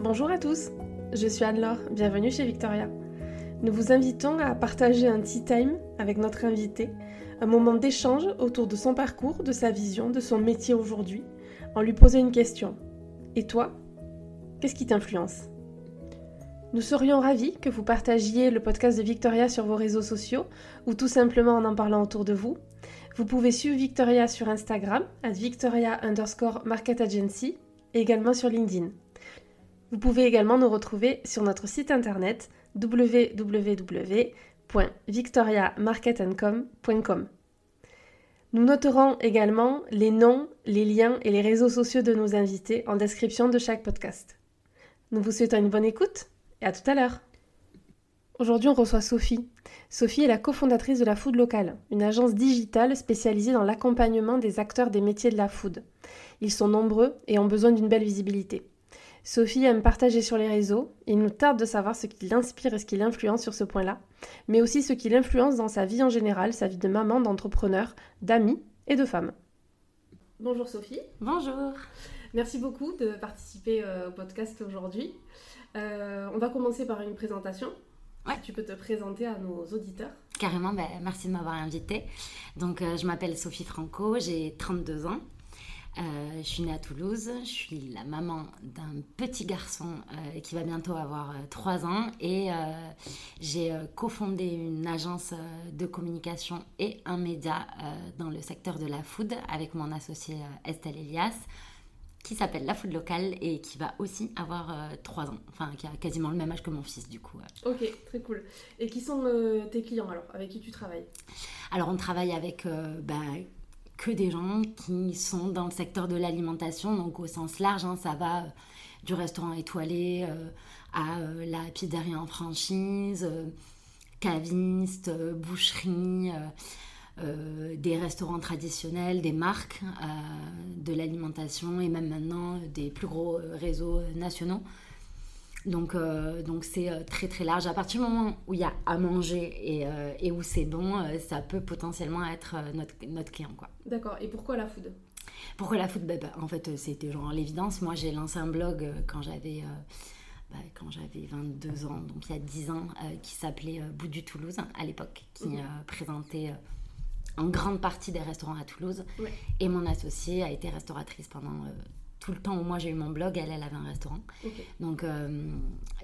Bonjour à tous, je suis Anne-Laure, bienvenue chez Victoria. Nous vous invitons à partager un tea time avec notre invité, un moment d'échange autour de son parcours, de sa vision, de son métier aujourd'hui, en lui posant une question. Et toi Qu'est-ce qui t'influence? Nous serions ravis que vous partagiez le podcast de Victoria sur vos réseaux sociaux ou tout simplement en en parlant autour de vous. Vous pouvez suivre Victoria sur Instagram, at Victoria underscore Market Agency, et également sur LinkedIn. Vous pouvez également nous retrouver sur notre site internet www.victoriamarketandcom.com. Nous noterons également les noms, les liens et les réseaux sociaux de nos invités en description de chaque podcast. Nous vous souhaitons une bonne écoute et à tout à l'heure. Aujourd'hui, on reçoit Sophie. Sophie est la cofondatrice de la Food Locale, une agence digitale spécialisée dans l'accompagnement des acteurs des métiers de la food. Ils sont nombreux et ont besoin d'une belle visibilité. Sophie aime partager sur les réseaux. Il nous tarde de savoir ce qui l'inspire et ce qui l'influence sur ce point-là, mais aussi ce qui l'influence dans sa vie en général, sa vie de maman, d'entrepreneur, d'amis et de femme. Bonjour Sophie. Bonjour. Merci beaucoup de participer euh, au podcast aujourd'hui. Euh, on va commencer par une présentation. Ouais. tu peux te présenter à nos auditeurs. Carrément, ben, merci de m'avoir invitée. Donc, euh, je m'appelle Sophie Franco, j'ai 32 ans. Euh, je suis née à Toulouse, je suis la maman d'un petit garçon euh, qui va bientôt avoir 3 ans et j'ai cofondé une agence de communication et un média dans le secteur de la food avec mon associé Estelle Elias qui s'appelle La Food Locale et qui va aussi avoir euh, 3 ans, enfin qui a quasiment le même âge que mon fils du coup. Ok, très cool. Et qui sont euh, tes clients alors, avec qui tu travailles? Alors on travaille avec euh, bah, que des gens qui sont dans le secteur de l'alimentation, donc au sens large, hein, ça va euh, du restaurant étoilé à la pizzeria en franchise, caviste, boucherie. Euh, des restaurants traditionnels, des marques euh, de l'alimentation et même maintenant des plus gros euh, réseaux nationaux. Donc euh, donc c'est très très large. À partir du moment où il y a à manger et, et où c'est bon, ça peut potentiellement être notre, notre client. Quoi. D'accord. Et pourquoi la food? Pourquoi la food? Ben, ben, En fait, c'était genre l'évidence. Moi, j'ai lancé un blog quand j'avais... bah, quand j'avais 22 ans, donc il y a 10 ans, euh, qui s'appelait euh, Bout du Toulouse à l'époque, qui Mhm. euh, présentait en grande partie des restaurants à Toulouse. Ouais. Et mon associée a été restauratrice pendant euh, tout le temps où moi j'ai eu mon blog, elle, elle avait un restaurant. Donc euh,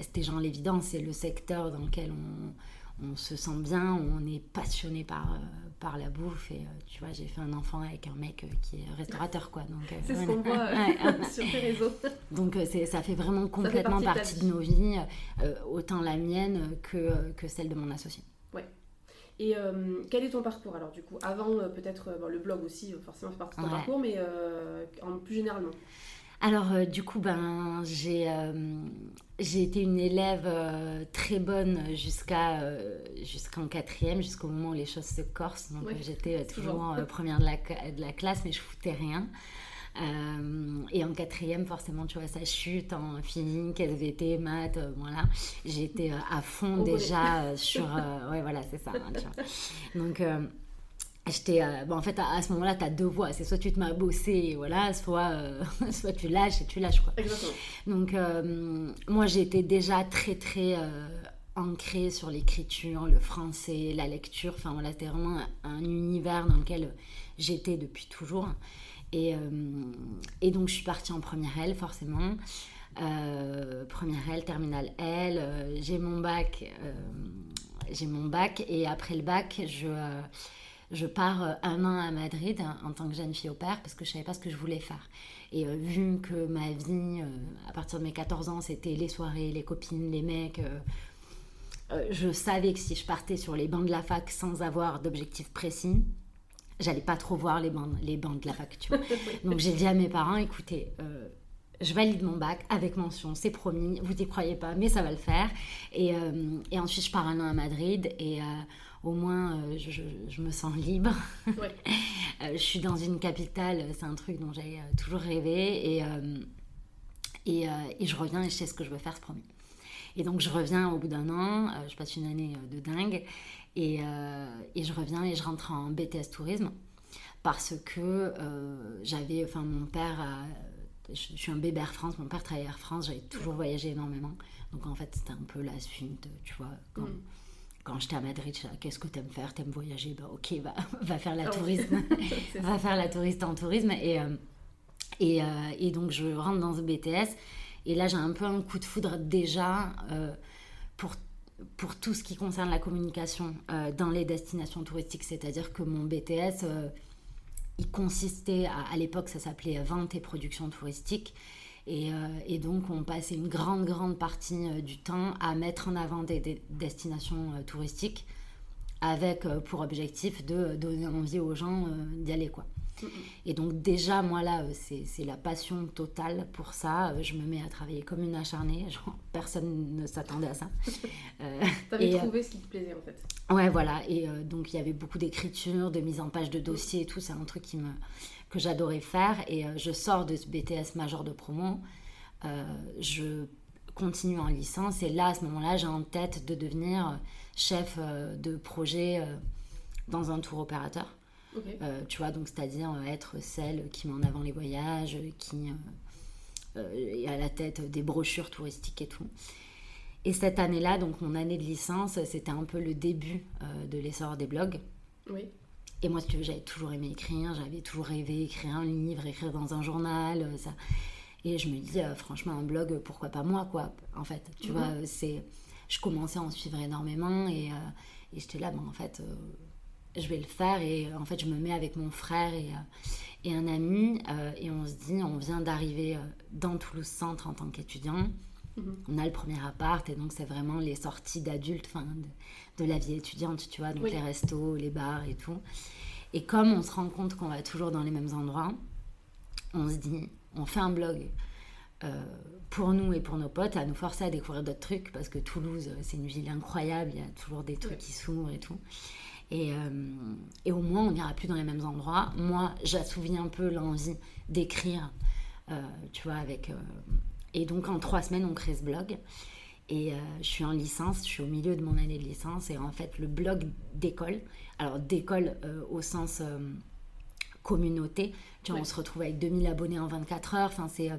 c'était genre l'évidence, c'est le secteur dans lequel on, on se sent bien, on est passionné par, euh, par la bouffe. Et tu vois, j'ai fait un enfant avec un mec qui est restaurateur, quoi. Donc, C'est ce qu'on voit sur tes réseaux. Donc c'est- ça fait vraiment complètement partie de ta partie de, nos vies, autant la mienne que, que celle de mon associé. Et euh, quel est ton parcours alors du coup? Avant euh, peut-être euh, bon, le blog aussi forcément fait partie de ton Ouais. parcours, mais en plus généralement. Alors du coup, ben, j'ai j'ai été une élève très bonne jusqu'à jusqu'en quatrième, jusqu'au moment où les choses se corsent. Donc Ouais, j'étais toujours. toujours première de la, de la classe, mais je foutais rien. Euh, et en quatrième, forcément, tu vois, ça chute en physique, SVT, maths, euh, voilà. J'étais euh, à fond On déjà euh, sur... ouais, voilà, c'est ça. hein, tu vois. Donc... euh, J'étais, bon, en fait, à, à ce moment-là, tu as deux voies. C'est soit tu te mets à bosser, voilà, soit, euh, soit tu lâches et tu lâches, quoi. Exactement. Donc, euh, moi, j'étais déjà très, très ancrée sur l'écriture, le français, la lecture. Enfin, voilà, c'était vraiment un, un univers dans lequel j'étais depuis toujours. Et, euh, et donc, je suis partie en première L, forcément. Euh, première L, terminale L. euh, j'ai mon bac. j'ai mon bac. Et après le bac, je... je pars un an à Madrid hein, en tant que jeune fille au père parce que je savais pas ce que je voulais faire. Et vu que ma vie, à partir de mes 14 ans, c'était les soirées, les copines, les mecs, je savais que si je partais sur les bancs de la fac sans avoir d'objectif précis, j'allais pas trop voir les bancs, les bancs de la fac, tu vois. Donc j'ai dit à mes parents, écoutez, euh, je valide mon bac avec mention, c'est promis, vous n'y croyez pas, mais ça va le faire. Et, euh, et ensuite, je pars un an à Madrid et euh, au moins, euh, je, je- je me sens libre. Ouais. Je suis dans une capitale, c'est un truc dont j'ai toujours rêvé et, et, et je reviens et je sais ce que je veux faire, c'est promis. Et donc je reviens au bout d'un an, je passe une année de dingue et, euh, et je reviens et je rentre en BTS tourisme parce que euh, j'avais, enfin mon père a, je, suis un bébé Air France, mon père travaillait Air France, j'avais toujours voyagé énormément. Donc en fait, c'était un peu la suite, tu vois. Quand, mm. quand j'étais à Madrid, qu'est-ce que t'aimes faire? T'aimes voyager Bah ok, va, va faire la ah tourisme. va faire la touriste en tourisme. Et, euh, et, euh, et, donc je rentre dans ce BTS. Et là, j'ai un peu un coup de foudre déjà euh, pour pour tout ce qui concerne la communication dans les destinations touristiques. C'est-à-dire que mon BTS il consistait, à, l'époque ça s'appelait vente et production touristique, et, euh, donc on passait une grande, grande partie euh, du temps à mettre en avant des, destinations euh, touristiques avec pour objectif de donner envie aux gens d'y aller. quoi. Et donc déjà, moi là, euh, c'est la passion totale pour ça. Euh, je me mets à travailler comme une acharnée. personne ne s'attendait à ça. Euh, T'avais trouvé ce qui te plaisait en fait. Ouais, voilà. Et donc il y avait beaucoup d'écriture, de mise en page de dossiers et tout. C'est un truc qui me, que j'adorais faire. Et je sors de ce BTS major de promo. je continue en licence. Et là, à ce moment-là, j'ai en tête de devenir chef de projet dans un tour opérateur. Euh, tu vois, donc c'est-à-dire euh, être celle qui met en avant les voyages, qui euh, est à la tête des brochures touristiques et tout. Et cette année-là, donc mon année de licence, c'était un peu le début de l'essor des blogs. Oui. Et moi, si tu veux, j'avais toujours aimé écrire, j'avais toujours rêvé écrire un livre, écrire dans un journal, ça. Et je me disais, franchement, un blog, pourquoi pas moi, quoi, en fait. Tu mhm. vois, c'est... Je commençais à en suivre énormément et, et j'étais là, bon, en fait, je vais le faire et en fait je me mets avec mon frère et, euh, et un ami euh, et on se dit on vient d'arriver euh, dans Toulouse Centre en tant qu'étudiant mhm. on a le premier appart et donc c'est vraiment les sorties d'adultes enfin de, de, la vie étudiante tu vois donc les restos les bars et tout et comme on se rend compte qu'on va toujours dans les mêmes endroits on se dit on fait un blog pour nous et pour nos potes, à nous forcer à découvrir d'autres trucs, parce que Toulouse, c'est une ville incroyable, il y a toujours des trucs qui s'ouvrent et tout. Et, euh, et, au moins, on n'ira plus dans les mêmes endroits. Moi, j'assouvis un peu l'envie d'écrire, euh, tu vois, avec... Euh, et donc, en trois semaines, on crée ce blog. Et je suis en licence, je suis au milieu de mon année de licence. Et en fait, le blog d'école, alors d'école au sens communauté, tu vois, on se retrouve avec 2000 abonnés en 24 heures. Enfin, c'est...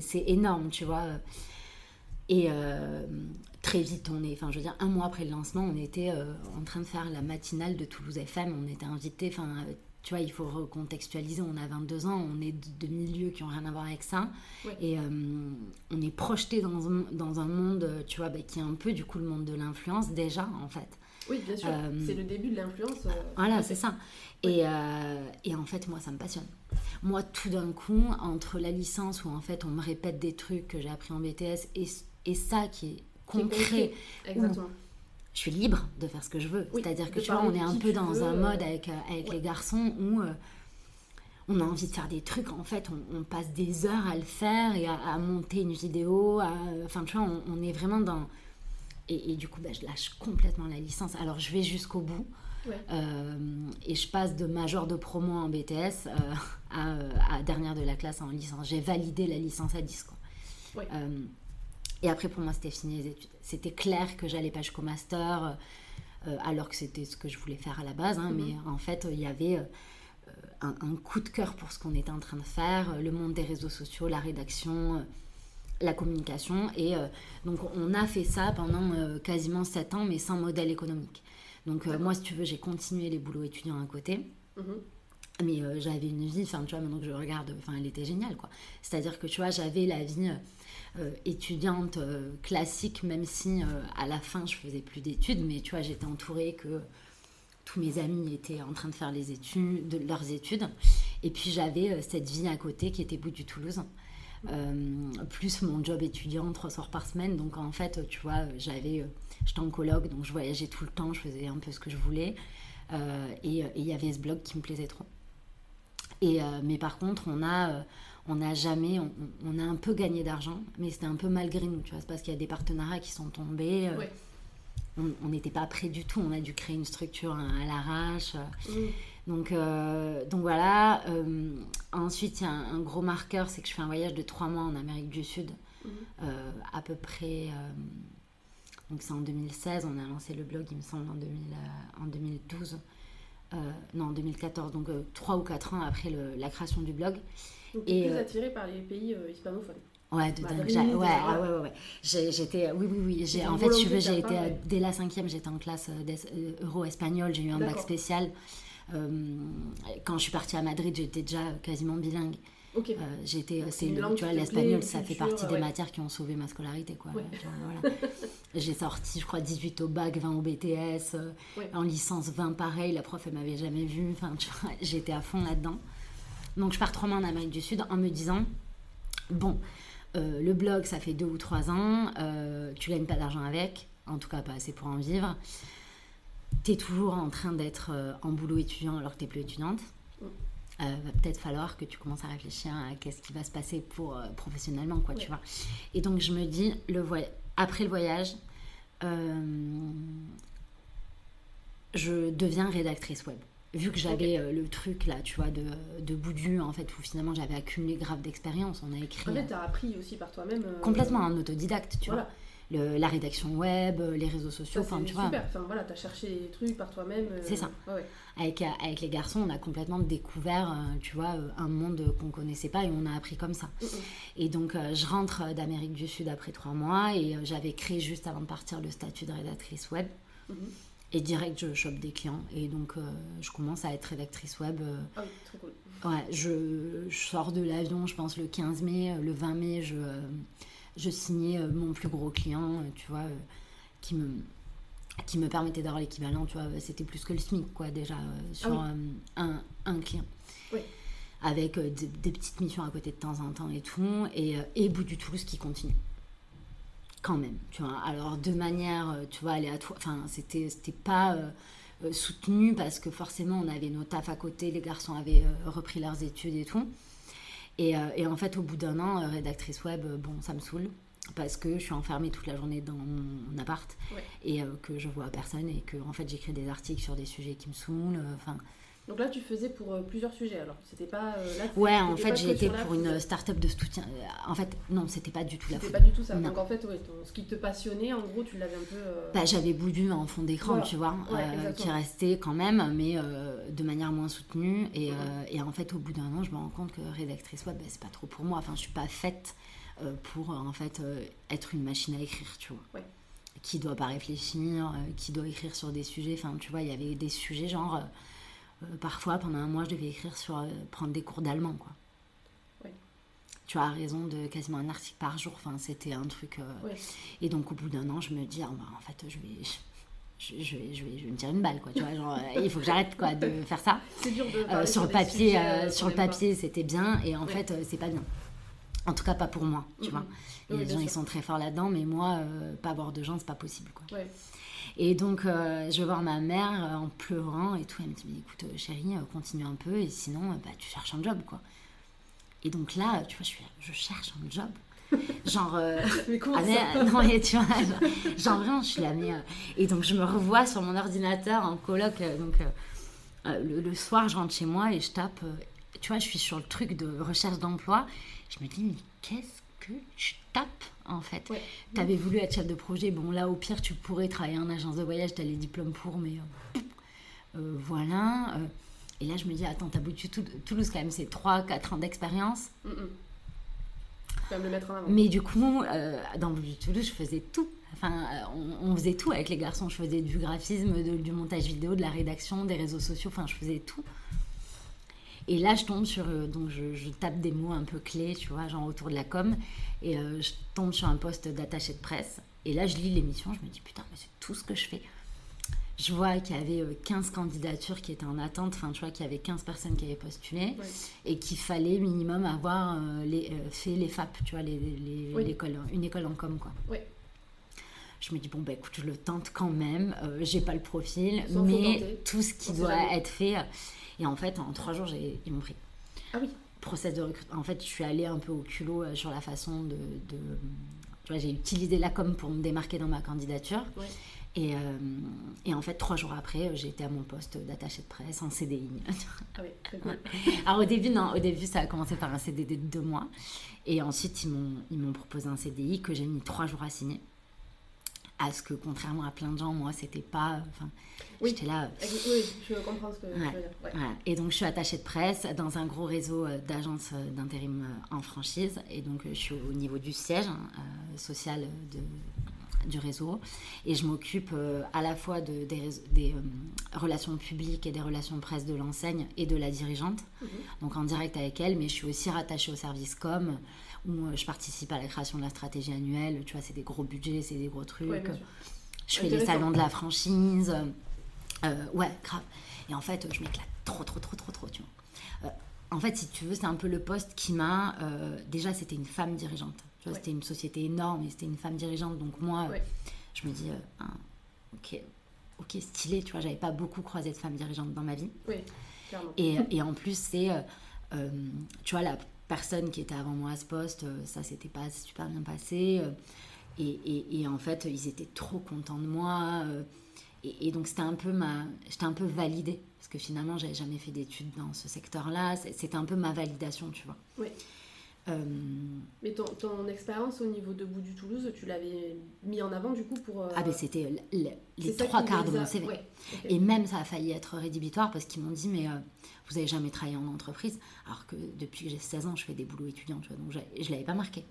c'est énorme, tu vois. Et euh, très vite, on est, enfin, je veux dire, un mois après le lancement, on était euh, en train de faire la matinale de Toulouse FM. On était invité, enfin, tu vois, il faut recontextualiser. On a 22 ans, on est de, milieux qui n'ont rien à voir avec ça. Et euh, on est projeté dans un, dans un monde, tu vois, bah, qui est un peu, du coup, le monde de l'influence déjà, en fait. Oui, bien sûr. c'est le début de l'influence. voilà, c'est ça. Et, et, en fait, moi, ça me passionne. Moi, tout d'un coup, entre la licence où en fait on me répète des trucs que j'ai appris en BTS et et ça qui est concret. Exactement. Je suis libre de faire ce que je veux. C'est-à-dire que tu vois, on est un peu dans un mode avec, euh, avec les garçons où euh, on a envie de faire des trucs. En fait, on, passe des heures à le faire et à, monter une vidéo. enfin, tu vois, on, est vraiment dans. Et, du coup, bah, je lâche complètement la licence. Alors, je vais jusqu'au bout. Euh, et je passe de major de promo en BTS à, à, dernière de la classe en licence. J'ai validé la licence à 10. Quoi. Et après, pour moi, c'était fini les études. C'était clair que j'allais pas jusqu'au master, euh, alors que c'était ce que je voulais faire à la base. Hein, mhm. Mais en fait, il y avait euh, un, coup de cœur pour ce qu'on était en train de faire, le monde des réseaux sociaux, la rédaction, euh, la communication. Et donc, on a fait ça pendant quasiment sept ans, mais sans modèle économique. Donc, moi, si tu veux, j'ai continué les boulots étudiants à côté. Mhm. Mais j'avais une vie, enfin, tu vois, maintenant que je regarde, enfin, elle était géniale, quoi. C'est-à-dire que, tu vois, j'avais la vie euh, étudiante euh, classique, même si euh, à la fin je faisais plus d'études, mais tu vois, j'étais entourée que tous mes amis étaient en train de faire les études, de leurs études. Et puis j'avais cette vie à côté qui était bout du Toulouse. plus mon job étudiant trois soirs par semaine. Donc en fait, tu vois, j'avais, j'étais en colloque, donc je voyageais tout le temps, je faisais un peu ce que je voulais. et il y avait ce blog qui me plaisait trop. Et, mais par contre, on a, on n'a jamais, on, a un peu gagné d'argent, mais c'était un peu malgré nous, tu vois, c'est parce qu'il y a des partenariats qui sont tombés. Euh, on n'était pas prêt du tout, on a dû créer une structure à, l'arrache. Donc, euh, donc voilà. Euh, ensuite, il y a un, gros marqueur, c'est que je fais un voyage de trois mois en Amérique du Sud, à peu près. donc c'est en 2016, on a lancé le blog, il me semble, en, en 2012. non, en 2014, donc trois ou quatre ans après la création du blog. Donc, es plus attirée par les pays hispanophones Ouais, de dingue. Ouais, ouais, ouais, ouais, J'étais, oui, oui, oui. J'ai, en fait, tu veux, j'ai été, dès la cinquième, j'étais en classe euro-espagnol, j'ai eu un bac spécial. quand je suis partie à Madrid, j'étais déjà quasiment bilingue. Euh, j'étais, c'est tu vois, l'espagnol, ça fait partie des matières qui ont sauvé ma scolarité, quoi. J'ai sorti, je crois, 18 au bac, 20 au BTS, euh, en licence 20 pareil, la prof, elle m'avait jamais vu, enfin, tu vois, j'étais à fond là-dedans. Donc, je pars trois mois en Amérique du Sud en me disant, bon, euh, le blog, ça fait deux ou trois ans, tu gagnes pas d'argent avec, en tout cas pas assez pour en vivre. Tu es toujours en train d'être en boulot étudiant alors que tu n'es plus étudiante. Euh, va peut-être falloir que tu commences à réfléchir à qu'est-ce qui va se passer pour euh, professionnellement quoi tu vois et donc je me dis le après le voyage euh, je deviens rédactrice web vu que j'avais le truc là tu vois de, de Boudu en fait où finalement j'avais accumulé grave d'expérience on a écrit en fait t'as appris aussi par toi-même complètement en autodidacte tu vois la rédaction web, les réseaux sociaux. Enfin, tu super. vois. Enfin, voilà, tu as cherché les trucs par toi-même. Euh, c'est ça. Avec, euh, avec les garçons, on a complètement découvert, euh, tu vois, un monde qu'on connaissait pas et on a appris comme ça. Et donc, je rentre d'Amérique du Sud après trois mois et j'avais créé juste avant de partir le statut de rédactrice web. Mm-hmm. Et direct, je chope des clients. Et donc, je commence à être rédactrice web. Ah oui, très cool. Ouais, je, je sors de l'avion, je pense, le 15 mai. Le 20 mai, je je signais euh, mon plus gros client, euh, tu vois, euh, qui me qui me permettait d'avoir l'équivalent, tu vois, c'était plus que le SMIC, quoi, déjà, sur ah un, un, client. Oui. Avec des, petites missions à côté de temps en temps et tout, et, et bout du Toulouse qui continue. Quand même, tu vois. Alors, de manière, tu vois, aléatoire, enfin, c'était pas soutenu parce que forcément, on avait nos tafs à côté, les garçons avaient repris leurs études et tout. Euh, et, en fait, au bout d'un an, euh, rédactrice web, euh, bon, ça me saoule parce que je suis enfermée toute la journée dans mon appart et que je vois personne et que en fait j'écris des articles sur des sujets qui me saoulent. Enfin, donc là, tu faisais pour euh, plusieurs sujets alors C'était pas. Euh, ouais, en fait, j'ai été pour une start-up de soutien. Euh, en fait, non, c'était pas du tout la C'était pas du tout ça. Donc en fait, ouais, ce qui te passionnait, en gros, tu l'avais un peu. Bah, j'avais Boudu en fond d'écran, tu vois, qui restait quand même, mais de manière moins soutenue. Et, et, en fait, au bout d'un an, je me rends compte que rédactrice web, bah, c'est pas trop pour moi. Enfin, je suis pas faite pour en fait être une machine à écrire, tu vois. Qui doit pas réfléchir, qui doit écrire sur des sujets. Enfin, tu vois, il y avait des sujets genre euh, parfois, pendant un mois, je devais écrire sur euh, prendre des cours d'allemand, quoi. Tu as raison de quasiment un article par jour. Enfin, c'était un truc. Euh, et donc, au bout d'un an, je me dis, ah, bah, en fait, je vais. Je, je, vais, je, vais, je vais me tirer une balle quoi tu vois genre il faut que j'arrête quoi de faire ça c'est dur de sur, le papier sur le papier c'était bien et en fait c'est pas bien en tout cas pas pour moi tu vois il y a des gens qui sont très forts là-dedans mais moi pas avoir de gens c'est pas possible quoi et donc, euh, je vais voir ma mère euh, en pleurant et tout. Elle me dit, écoute, euh, chérie, continue un peu et sinon, bah, tu cherches un job, quoi. Et donc là, tu vois, je, suis, je cherche un job. Genre, mais comment ah, non, et tu vois, genre, vraiment, je suis là, mais. et donc, je me revois sur mon ordinateur en coloc. donc, le, soir, je rentre chez moi et je tape. Tu vois, je suis sur le truc de recherche d'emploi. Je me dis, mais qu'est-ce que je tape en fait. Tu avais voulu être chef de projet, bon là au pire tu pourrais travailler en agence de voyage, tu as les diplômes pour, mais euh, euh, voilà. Euh. et là je me dis, attends, t'as boutu Toulouse quand même, c'est 3-4 ans d'expérience. Mm, mm. le mettre en avant. Mais du coup, dans du Toulouse, je faisais tout. Enfin, on, faisait tout avec les garçons. Je faisais du graphisme, du montage vidéo, de la rédaction, des réseaux sociaux. Enfin, je faisais tout. Et là, je tombe sur. Euh, donc, je, tape des mots un peu clés, tu vois, genre autour de la com. Et euh, je tombe sur un poste d'attaché de presse. Et là, je lis l'émission. Je me dis, putain, mais c'est tout ce que je fais. Je vois qu'il y avait 15 euh, candidatures qui étaient en attente. Enfin, tu vois, qu'il y avait 15 personnes qui avaient postulé. Et qu'il fallait minimum avoir les, fait les FAP, tu vois, les, une école en com, quoi. je me dis bon bah écoute je le tente quand même j'ai pas le profil mais tout ce qui doit être fait et en fait, en trois jours, ils m'ont pris. Ah oui. Process de recrutement. En fait, je suis allée un peu au culot euh, sur la façon de. de... Tu vois, j'ai utilisé la com pour me démarquer dans ma candidature. Et, euh, et, en fait, trois jours après, euh, été à mon poste d'attaché de presse en CDI. Ah oui, très cool. Alors au début, non, au début, ça a commencé par un CDD de deux mois. Et ensuite, ils m'ont proposé un CDI que j'ai mis trois jours à signer. À ce que, contrairement à plein de gens, moi, c'était pas. Enfin, Oui. j'étais là. Oui, je comprends ce que tu veux dire. Ouais. Voilà. Et donc, je suis attachée de presse dans un gros réseau euh, d'agences euh, d'intérim euh, en franchise. Et donc, je suis au niveau du siège hein, euh, social de- du réseau. Et je m'occupe euh, à la fois de, des, euh, relations publiques et des relations presse de l'enseigne et de la dirigeante. Mhm. Donc, en direct avec elle. Mais je suis aussi rattachée au service com où je participe à la création de la stratégie annuelle. Tu vois, c'est des gros budgets, c'est des gros trucs. Ouais. Je fais les salons de la franchise. Euh, ouais, grave. Et en fait, je m'éclate trop, trop, trop, trop, trop, tu vois. Euh, en fait, si tu veux, c'est un peu le poste qui m'a... euh, déjà, c'était une femme dirigeante. Tu vois, Ouais. c'était une société énorme et c'était une femme dirigeante. Donc moi, Ouais. je me dis, ah, ok, ok, stylé, tu vois. J'avais pas beaucoup croisé de femmes dirigeantes dans ma vie. Oui, clairement. Et, et en plus, c'est, tu vois, la personne qui était avant moi à ce poste, euh, ça s'était pas super bien passé. euh, et, en fait, ils étaient trop contents de moi. euh, et, et donc, c'était un peu ma. J'étais un peu validée. Parce que finalement, j'avais jamais fait d'études dans ce secteur-là. C'était un peu ma validation, tu vois. Oui. Euh, Mais ton, ton expérience au niveau de Bout du Toulouse, tu l'avais mis en avant du coup pour. euh, Ah, ben c'était les trois quarts de mon CV. Ouais. Et même ça a failli être rédhibitoire parce qu'ils m'ont dit mais euh, vous avez jamais travaillé en entreprise alors que depuis que j'ai 16 ans je fais des boulots étudiants tu vois donc je l'avais pas marqué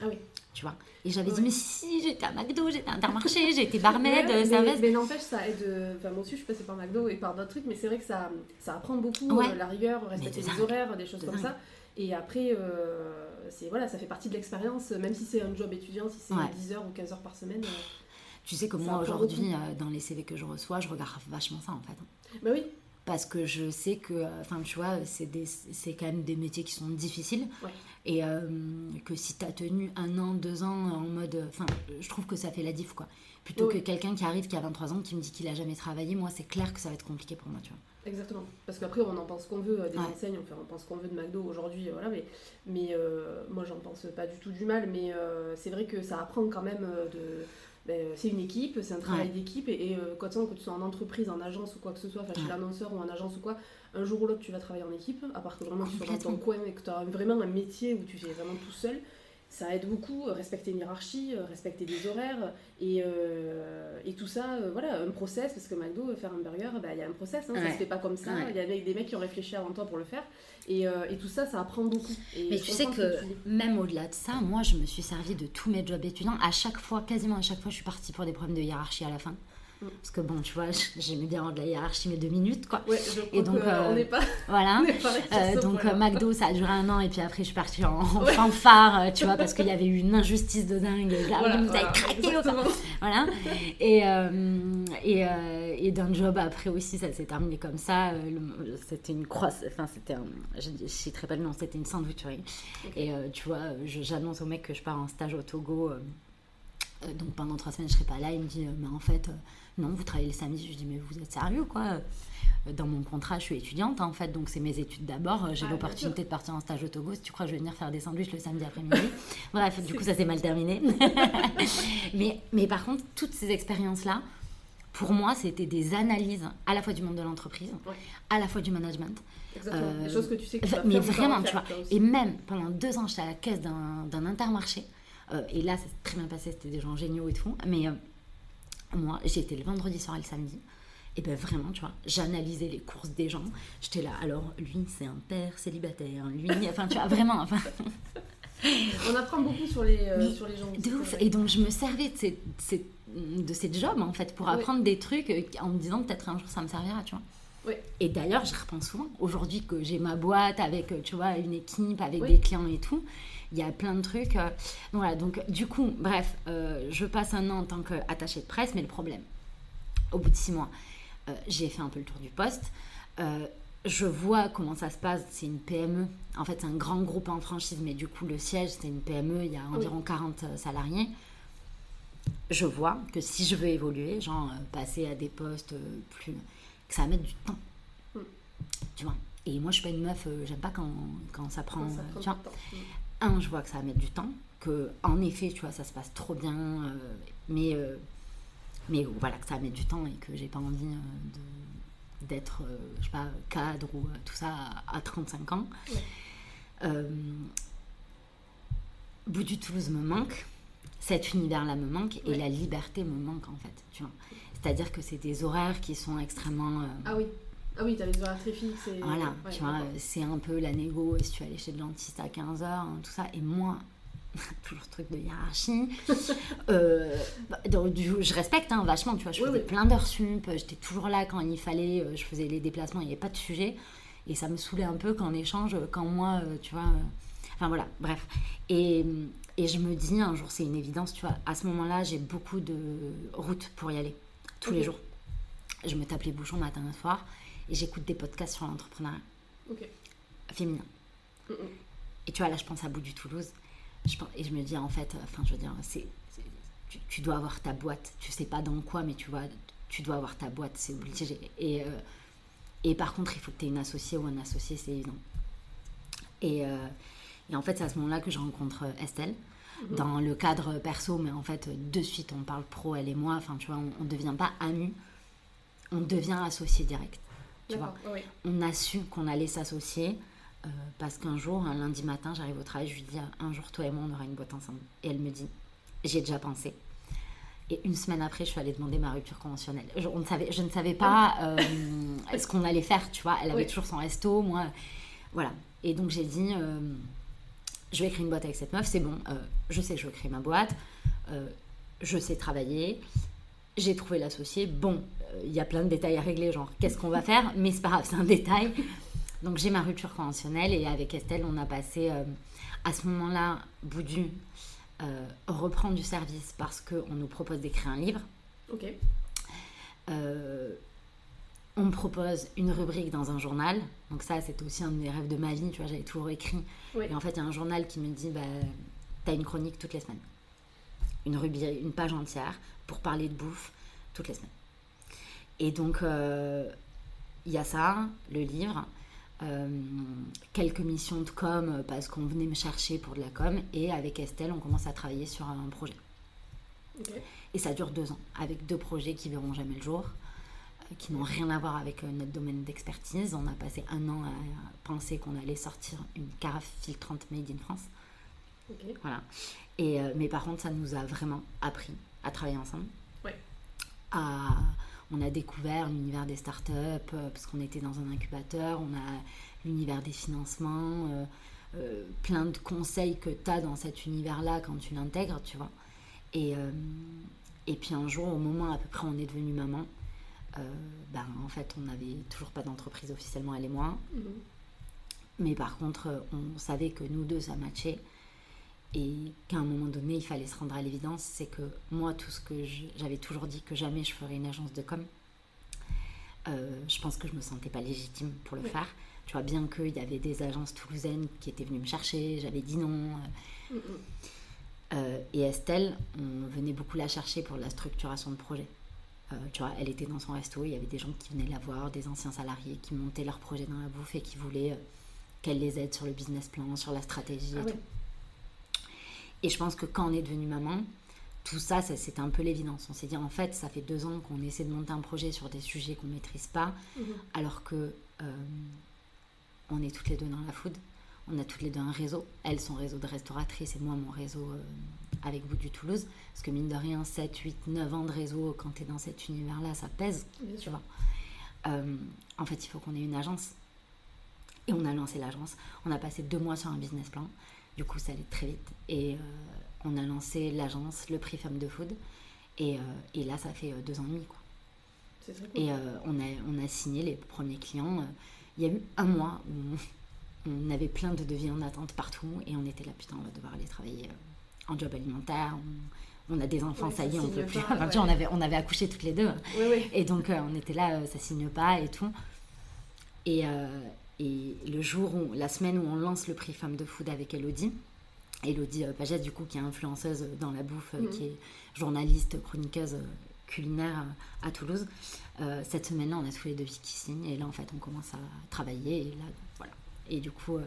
Ah oui. tu vois et j'avais Ouais. dit mais si, j'étais à McDo j'étais à Intermarché j'ai été barmaid Ouais, euh, mais, serveuse mais n'empêche, ça aide. Enfin, moi aussi, je suis passée par McDo et par d'autres trucs, mais c'est vrai que ça, ça apprend beaucoup la rigueur, respecter les horaires, des choses comme dingue. ça. Et après, euh, c'est voilà, ça fait partie de l'expérience, même si c'est un job étudiant, si c'est Ouais. 10 heures ou 15 heures par semaine. euh. tu sais que moi aujourd'hui euh, dans les CV que je reçois je regarde vachement ça en fait. Bah oui, parce que je sais que enfin tu vois c'est quand même des métiers qui sont difficiles Ouais. et euh, que si tu as tenu un an deux ans en mode enfin je trouve que ça fait la diff quoi plutôt Oui. que quelqu'un qui arrive qui a 23 ans qui me dit qu'il a jamais travaillé moi c'est clair que ça va être compliqué pour moi tu vois exactement. Parce qu'après, on en pense qu'on veut euh, des Ouais. enseignes, enfin, on pense qu'on veut de McDo aujourd'hui, euh, voilà, mais, mais euh, moi, j'en pense pas du tout du mal, mais euh, c'est vrai que ça apprend quand même de. ben, c'est une équipe, c'est un travail Ouais. d'équipe, et, et euh, quand que tu sois en entreprise, en agence ou quoi que ce soit, enfin chez l'annonceur ou en agence ou quoi, un jour ou l'autre tu vas travailler en équipe, à part que vraiment tu sois dans ton coin et que tu as vraiment un métier où tu fais vraiment tout seul. Ça aide beaucoup, euh, respecter une hiérarchie, euh, respecter des horaires et, euh, et tout ça, euh, voilà, un process, parce que McDo, faire un burger, bah, il y a un process, hein, ça Ouais. se fait pas comme ça, il Ouais. y a des, mecs qui ont réfléchi avant toi pour le faire, et, euh, et tout ça, ça apprend beaucoup. Et Mais tu sais que tu même au-delà de ça, moi je me suis servi de tous mes jobs étudiants. À chaque fois, quasiment à chaque fois, je suis partie pour des problèmes de hiérarchie à la fin. Parce que bon, tu vois, j'aimais bien rendre la hiérarchie, mais deux minutes quoi. Ouais, je Et donc, euh, on n'est pas, Voilà. pas Euh, donc McDo ça a duré un an et puis après je suis partie en, en Ouais. fanfare euh, tu vois parce qu'il y avait eu une injustice de dingue et là Voilà, vous voilà, avez craqué enfin, voilà et et, et d'un job après aussi ça s'est terminé comme ça c'était une croix enfin c'était un je ne citerai pas le nom c'était une sandwicherie Ok. et tu vois j'annonce au mec que je pars en stage au Togo donc pendant trois semaines je serai pas là il me dit mais en fait non vous travaillez le samedi je dis mais vous êtes sérieux quoi? Euh, dans mon contrat, je suis étudiante en fait, donc c'est mes études d'abord. Euh, J'ai Ah, l'opportunité de partir en stage au Togo. Si tu crois que je vais venir faire des sandwichs le samedi après-midi? Bref, du coup, ça s'est mal terminé. mais, mais par contre, toutes ces expériences-là, pour moi, c'était des analyses à la fois du monde de l'entreprise, Ouais. à la fois du management. Exactement, Euh, des choses que tu sais que tu mais vraiment, tu vois. Et même pendant deux ans, j'étais à la caisse d'un d'un intermarché. Euh, et là, ça s'est très bien passé, c'était des gens géniaux et tout. Mais euh, moi, j'étais le vendredi soir et le samedi. Et ben vraiment, tu vois, j'analysais les courses des gens. J'étais là, alors lui, c'est un père célibataire. Lui, enfin, tu vois, vraiment, enfin, On apprend beaucoup sur les, euh, sur les gens. de ouf. Et donc, je me servais de ces, de ces, de ces jobs, en fait, pour apprendre des trucs euh, en me disant peut-être un jour ça me servira, tu vois. Et d'ailleurs, j'y repense souvent. Aujourd'hui que j'ai ma boîte avec, euh, tu vois, une équipe, avec Oui. des clients et tout, il y a plein de trucs. euh, donc voilà, donc du coup, bref, euh, je passe un an en tant qu'attachée de presse, mais le problème, au bout de six mois, euh, j'ai fait un peu le tour du poste. Euh, je vois comment ça se passe. C'est une PME. En fait, c'est un grand groupe en franchise, mais du coup, le siège, c'est une PME. Il y a environ 40 salariés. Je vois que si je veux évoluer, genre passer à des postes plus. Que ça va mettre du temps. Mm. Tu vois Et moi, je suis pas une meuf, euh, j'aime pas quand, quand ça prend. Ça euh, prend tu vois. Mm. un, je vois que ça va mettre du temps, que en effet, tu vois, ça se passe trop bien, euh, mais, mais voilà, que ça va mettre du temps et que j'ai pas envie de- d'être, je sais pas, cadre ou tout ça à, à 35 ans. Ouais. Bout du Toulouse me manque. cet univers-là me manque et la liberté me manque en fait. Tu vois. C'est-à-dire que c'est des horaires qui sont extrêmement. Euh, ah oui. Ah oui, t'as les horaires très fixes. Voilà, tu vois, c'est un peu la négo, si tu allais chez le dentiste à 15h, hein, tout ça. Et moi, toujours truc de hiérarchie. euh, bah, je respecte hein, vachement, tu vois, je faisais plein d'heures sup, j'étais toujours là quand il fallait, euh, je faisais les déplacements, il n'y avait pas de sujet. Et ça me saoulait un peu qu'en échange, quand moi, tu vois. enfin voilà, bref. Et, et je me dis, un jour, c'est une évidence, tu vois, à ce moment-là, j'ai beaucoup de routes pour y aller, tous les jours. Je me tape les bouchons matin et soir et j'écoute des podcasts sur l'entrepreneuriat féminin. Et tu vois, là, je pense à Bout du Toulouse. Je et je me dis, en fait, enfin, je veux dire, c'est, tu, dois avoir ta boîte. Tu sais pas dans quoi, mais tu vois, tu dois avoir ta boîte, c'est obligé. Et, euh, et par contre, il faut que tu aies une associée ou un associé, c'est évident. Et, euh, et en fait, c'est à ce moment-là que je rencontre euh, Estelle. Mhm. Dans le cadre perso, mais en fait, de suite, on parle pro, elle et moi. Enfin, tu vois, on ne devient pas amis, on devient associé direct. Tu vois. On a su qu'on allait s'associer. Euh, parce qu'un jour, un lundi matin, j'arrive au travail, je lui dis un jour, toi et moi, on aura une boîte ensemble. Et elle me dit, j'ai déjà pensé. Et une semaine après, je suis allée demander ma rupture conventionnelle. Je, on ne savait, je ne savais pas euh, ce qu'on allait faire, tu vois. Elle avait toujours son resto, moi. Voilà. Et donc, j'ai dit, euh, je vais créer une boîte avec cette meuf, c'est bon. je sais que je veux créer ma boîte. je sais travailler. J'ai trouvé l'associé. Bon, il y a plein de détails à régler, genre, qu'est-ce qu'on va faire Mais c'est pas grave, c'est un détail. Donc j'ai ma rupture conventionnelle et avec Estelle, on a passé euh, à ce moment-là, Boudu euh, reprend du service parce qu'on nous propose d'écrire un livre. Ok. Euh, on me propose une rubrique dans un journal. Donc ça, c'était aussi un de mes rêves de ma vie. Tu vois, j'avais toujours écrit. Et en fait, il y a un journal qui me dit, bah, t'as une chronique toutes les semaines. Une, rubrique, une page entière pour parler de bouffe toutes les semaines. Et donc, il y a ça, le livre. Euh, quelques missions de com euh, parce qu'on venait me chercher pour de la com et avec Estelle on commence à travailler sur un projet. Et ça dure deux ans avec deux projets qui verront jamais le jour, euh, qui n'ont rien à voir avec notre domaine d'expertise. On a passé un an à penser qu'on allait sortir une carafe filtrante made in France. Voilà. Et, mais par contre ça nous a vraiment appris à travailler ensemble. Ouais. À on a découvert l'univers des startups euh, parce qu'on était dans un incubateur, on a l'univers des financements, euh, euh, plein de conseils que tu as dans cet univers-là quand tu l'intègres, tu vois. Et, et puis un jour, au moment à peu près où on est devenu maman, ben, en fait, on n'avait toujours pas d'entreprise officiellement, elle et moi. Mhm. Mais par contre, on savait que nous deux, ça matchait et qu'à un moment donné, il fallait se rendre à l'évidence, c'est que moi, tout ce que j'avais toujours dit que jamais je ferais une agence de com, euh, je pense que je me sentais pas légitime pour le faire. Tu vois, bien qu'il y avait des agences toulousaines qui étaient venues me chercher, j'avais dit non. Euh, et Estelle, on venait beaucoup la chercher pour la structuration de projet. Euh, tu vois, elle était dans son resto, il y avait des gens qui venaient la voir, des anciens salariés qui montaient leur projet dans la bouffe et qui voulaient qu'elle les aide sur le business plan, sur la stratégie et ah tout. Et je pense que quand on est devenu maman, tout ça, c'était un peu l'évidence. On s'est dit, en fait, ça fait deux ans qu'on essaie de monter un projet sur des sujets qu'on ne maîtrise pas, mhm. alors que euh, on est toutes les deux dans la food. On a toutes les deux un réseau. Elle, son réseau de restauratrice, et moi, mon réseau euh, avec vous du Toulouse. Parce que mine de rien, 7, 8, 9 ans de réseau, quand tu es dans cet univers-là, ça pèse. tu vois. Euh, en fait, il faut qu'on ait une agence. Et on a lancé l'agence. On a passé deux mois sur un business plan. Du coup, ça allait très vite. Et euh, on a lancé l'agence, le prix Femme de Food. Et, euh, et, là, ça fait deux ans et demi. Quoi. Et on, a, on a signé les premiers clients. Il y a eu un mois où on avait plein de devis en attente partout. Et on était là, putain, on va devoir aller travailler en job alimentaire. On, a des enfants, ça, y est, on peut plus. Enfin, on, avait, on avait accouché toutes les deux. et donc, on était là, ça signe pas et tout. Et, et le jour où, la semaine où on lance le prix Femme de Food avec Elodie, Elodie euh, Pagès, du coup, qui est influenceuse dans la bouffe, euh, mhm. qui est journaliste, chroniqueuse euh, culinaire à Toulouse. cette semaine-là, on a tous les devis qui signent et là, en fait, on commence à travailler et là, voilà. Et du coup,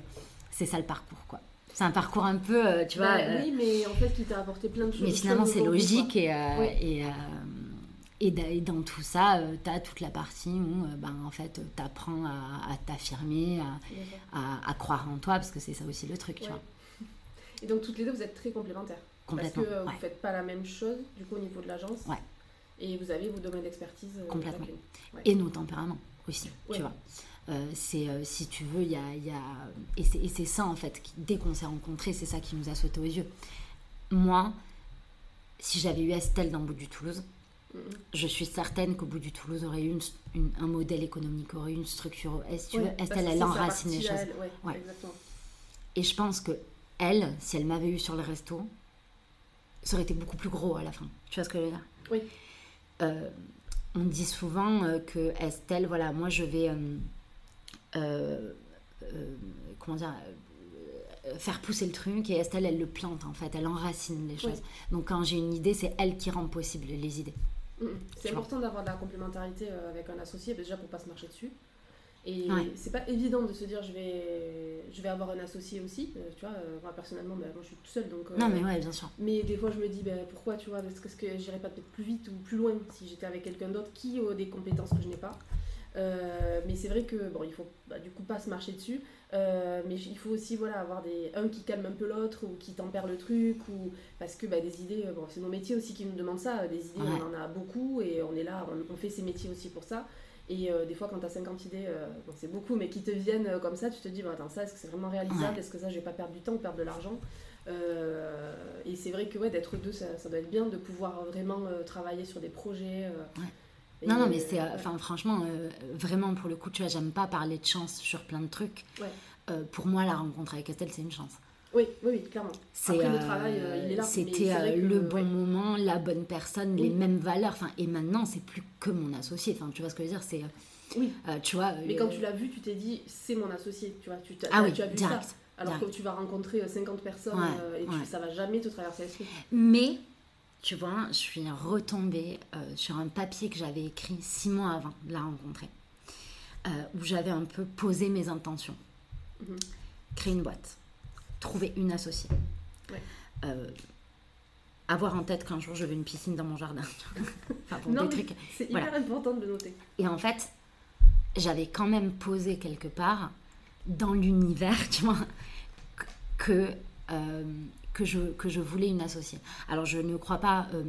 c'est ça le parcours, quoi. C'est un parcours un peu, tu vois. Bah oui, mais en fait, qui t'a apporté plein de choses. Mais finalement, c'est logique et, et et, dans tout ça, euh, tu as toute la partie où euh, ben, en fait, tu apprends à, t'affirmer, à, à, croire en toi, parce que c'est ça aussi le truc, tu vois. Et donc toutes les deux, vous êtes très complémentaires. Complètement. Parce que euh, vous ne faites pas la même chose, du coup, au niveau de l'agence. Ouais. Et vous avez vos domaines d'expertise. euh, Complètement. Et nos tempéraments aussi, tu vois. Euh, c'est, euh, si tu veux, il y a... il y a- Et c'est et c'est ça, en fait, qui- dès qu'on s'est rencontrés, c'est ça qui nous a sauté aux yeux. Moi, si j'avais eu Estelle dans le bout du Toulouse, Mhm. je suis certaine qu'au bout du Toulouse aurait eu une- une- un modèle économique, aurait eu une structure. Est-ce tu veux, Estelle, elle enracine les choses. Ouais, Ouais. Et je pense que elle, si elle m'avait eu sur le resto, ça aurait été beaucoup plus gros à la fin. Tu vois ce que je veux dire? Oui. Euh, on dit souvent euh, que Estelle, voilà, moi je vais, euh, euh, euh, comment dire, euh, faire pousser le truc et Estelle, elle le plante en fait, elle enracine les choses. Donc quand j'ai une idée, c'est elle qui rend possible les idées. Mhm. C'est Tu vois. important d'avoir de la complémentarité avec un associé, bah, déjà pour pas se marcher dessus. Et Ouais. c'est pas évident de se dire je vais, je vais avoir un associé aussi. Euh, tu vois, euh, moi personnellement, bah, moi je suis toute seule donc. euh, Non mais ouais, bien sûr. Mais des fois, je me dis, ben, pourquoi, tu vois, parce que, que j'irais pas peut-être plus vite ou plus loin si j'étais avec quelqu'un d'autre qui a des compétences que je n'ai pas. Euh, mais c'est vrai que, bon, il faut bah, du coup pas se marcher dessus, euh, mais il faut aussi, voilà, avoir des, un qui calme un peu l'autre ou qui tempère le truc, ou parce que bah, des idées, euh, bon, c'est nos métiers aussi qui nous demandent ça, des idées, Ouais. on en a beaucoup et on est là, on, on fait ces métiers aussi pour ça. Et euh, des fois, quand tu as 50 idées, euh, bon, c'est beaucoup, mais qui te viennent euh, comme ça, tu te dis, bah, attends, ça, est-ce que c'est vraiment réalisable? Ouais. Est-ce que ça, je vais pas perdre du temps ou perdre de l'argent? Et c'est vrai que ouais, d'être deux, ça, ça doit être bien de pouvoir vraiment travailler sur des projets. Ouais. Et, Non, non, mais c'est. euh, Enfin, franchement, euh, vraiment, pour le coup, tu vois, j'aime pas parler de chance sur plein de trucs. Ouais. Euh, pour moi, la rencontre avec Estelle, c'est une chance. Oui, oui, oui, clairement. C'est, Après, le travail, il est là. C'était le bon ouais. moment, la bonne personne, les mêmes valeurs. Enfin, et maintenant, c'est plus que mon associé. Enfin, tu vois ce que je veux dire C'est. Oui. tu vois. Mais quand tu l'as vu, tu t'es dit, c'est mon associé, tu vois. Tu, t'as- Ah oui, tu as vu direct. ça. Alors direct. que tu vas rencontrer euh, 50 personnes et tu- ça va jamais te traverser l'esprit. Mais, tu vois, je suis retombée euh, sur un papier que j'avais écrit six mois avant de la rencontrer, euh, où j'avais un peu posé mes intentions. Mhm. Créer une boîte, trouver une associée, Ouais. euh, avoir en tête qu'un jour je veux une piscine dans mon jardin. enfin, pour Non, des mais trucs. c'est Voilà. hyper important de le noter. Et en fait, j'avais quand même posé quelque part dans l'univers, tu vois, que, euh, que, je, que je voulais une associée. Alors, je ne crois pas, euh,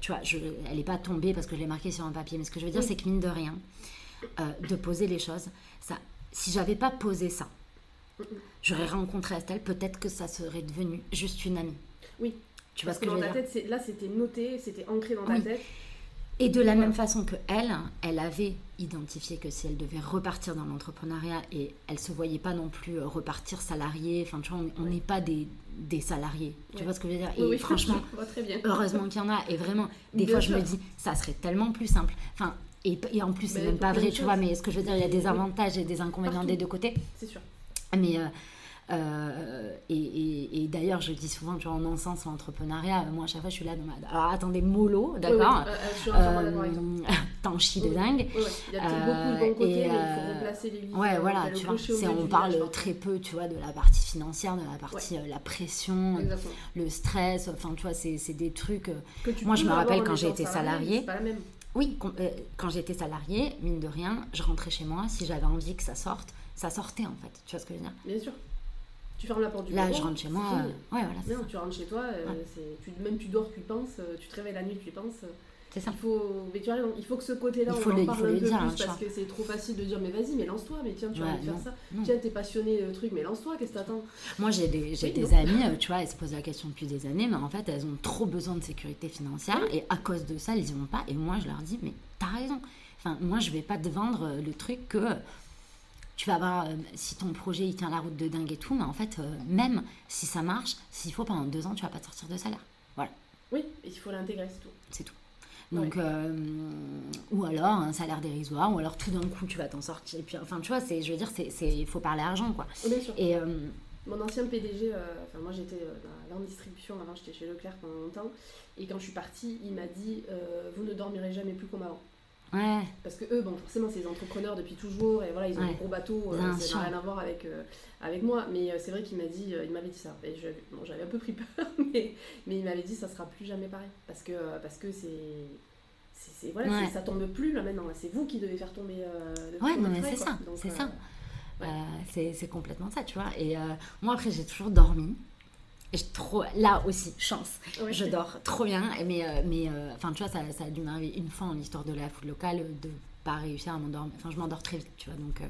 tu vois, je, elle n'est pas tombée parce que je l'ai marquée sur un papier, mais ce que je veux dire, Oui. c'est que mine de rien, euh, de poser les choses, ça, si j'avais pas posé ça, j'aurais rencontré Estelle, peut-être que ça serait devenu juste une amie. Oui. Tu vois Parce ce que, que je dans veux ta dire tête, là, c'était noté, c'était ancré dans ta Oui. tête. Et de la même façon que elle, elle avait identifié que si elle devait repartir dans l'entrepreneuriat et elle se voyait pas non plus euh, repartir salariée, enfin tu vois, on- n'est pas des, des salariés, tu Ouais. vois ce que je veux dire? Et oui, franchement, très bien. heureusement qu'il y en a, et vraiment, des Bien fois je me dis, ça serait tellement plus simple. Enfin, et, et en plus, c'est même pas vrai, tu vois, mais ce que je veux dire, il y a des avantages et des inconvénients Partout. des deux côtés. C'est sûr. Mais euh, euh, et, et- et d'ailleurs, je dis souvent, tu vois, on encense l'entrepreneuriat. Moi, à chaque fois, je suis là dans ma. Alors, attendez, mollo, Oui, d'accord oui, euh, euh, euh, T'en chies de Oui. dingue. Ouais. Il y a Euh, beaucoup de bons côtés, et, mais il faut euh, replacer les lignes. Ouais, euh, voilà, tu vois. on parle village, très peu, tu vois, de la partie financière, de la partie, euh, la pression, euh, Exactement. le stress. Enfin, tu vois, c'est des trucs. euh, Que tu Moi, je me rappelle en quand j'ai été salariée. C'est pas la même. Oui, euh, quand j'étais salariée, mine de rien, je rentrais chez moi. Si j'avais envie que ça sorte, ça sortait en fait. Tu vois ce que je veux dire? Bien sûr. Tu fermes la porte du Là, bureau, je rentre chez moi. euh, ouais, voilà, c'est Non, tu rentres chez toi, euh, Ouais. c'est- tu, même tu dors, tu y penses, euh, tu te réveilles la nuit, tu y penses. C'est ça. Il faut, mais tu il faut que ce côté-là, Il on en le- il parle faut un peu dire, plus hein, parce que c'est trop facile de dire mais vas-y, mais lance-toi, mais tiens, tu as Ouais, envie de faire ça. non. Tiens, t'es passionné truc, mais lance-toi, qu'est-ce que t'attends? Moi, j'ai des, j'ai Oui, des amies, tu vois, elles se posent la question depuis des années, mais en fait, elles ont trop besoin de sécurité financière et à cause de ça, elles y vont pas. Et moi, je leur dis, mais t'as raison. Enfin, moi, je vais pas te vendre le truc que tu vas avoir, euh, si ton projet il tient la route de dingue et tout, mais en fait, euh, même si ça marche, s'il faut pendant deux ans, tu vas pas te sortir de salaire. Voilà, Oui, et il faut l'intégrer, c'est tout. c'est tout. Donc, euh, ou alors un salaire dérisoire, ou alors tout d'un coup tu vas t'en sortir. Et puis, enfin, tu vois, je veux dire, il faut parler argent, quoi. Bien sûr. Et Mon ancien PDG, euh, enfin moi j'étais euh, dans la grande distribution, avant j'étais chez Leclerc pendant longtemps, et quand je suis partie, il m'a dit euh, vous ne dormirez jamais plus comme avant. Ouais, Parce que eux, bon, forcément, c'est des entrepreneurs depuis toujours, et voilà, ils ont Ouais. des gros bateaux, euh, ça n'a rien à voir avec, euh, avec moi. Mais euh, c'est vrai qu'il m'a dit, il m'avait dit ça. Et bon, j'avais un peu pris peur, mais, mais il m'avait dit ça sera plus jamais pareil. Parce que parce que c'est. voilà, Ouais. ça tombe plus là maintenant, c'est vous qui devez faire tomber. le Ouais, non, mais c'est ça, c'est ça. c'est complètement ça, tu vois. Et moi, après, j'ai toujours dormi. Trop, là aussi, chance. Je dors trop bien. Mais, mais enfin, tu vois, ça, ça a dû m'arriver une fois en histoire de la food locale de pas réussir à m'endormir. Enfin, je m'endors très vite, tu vois. Donc,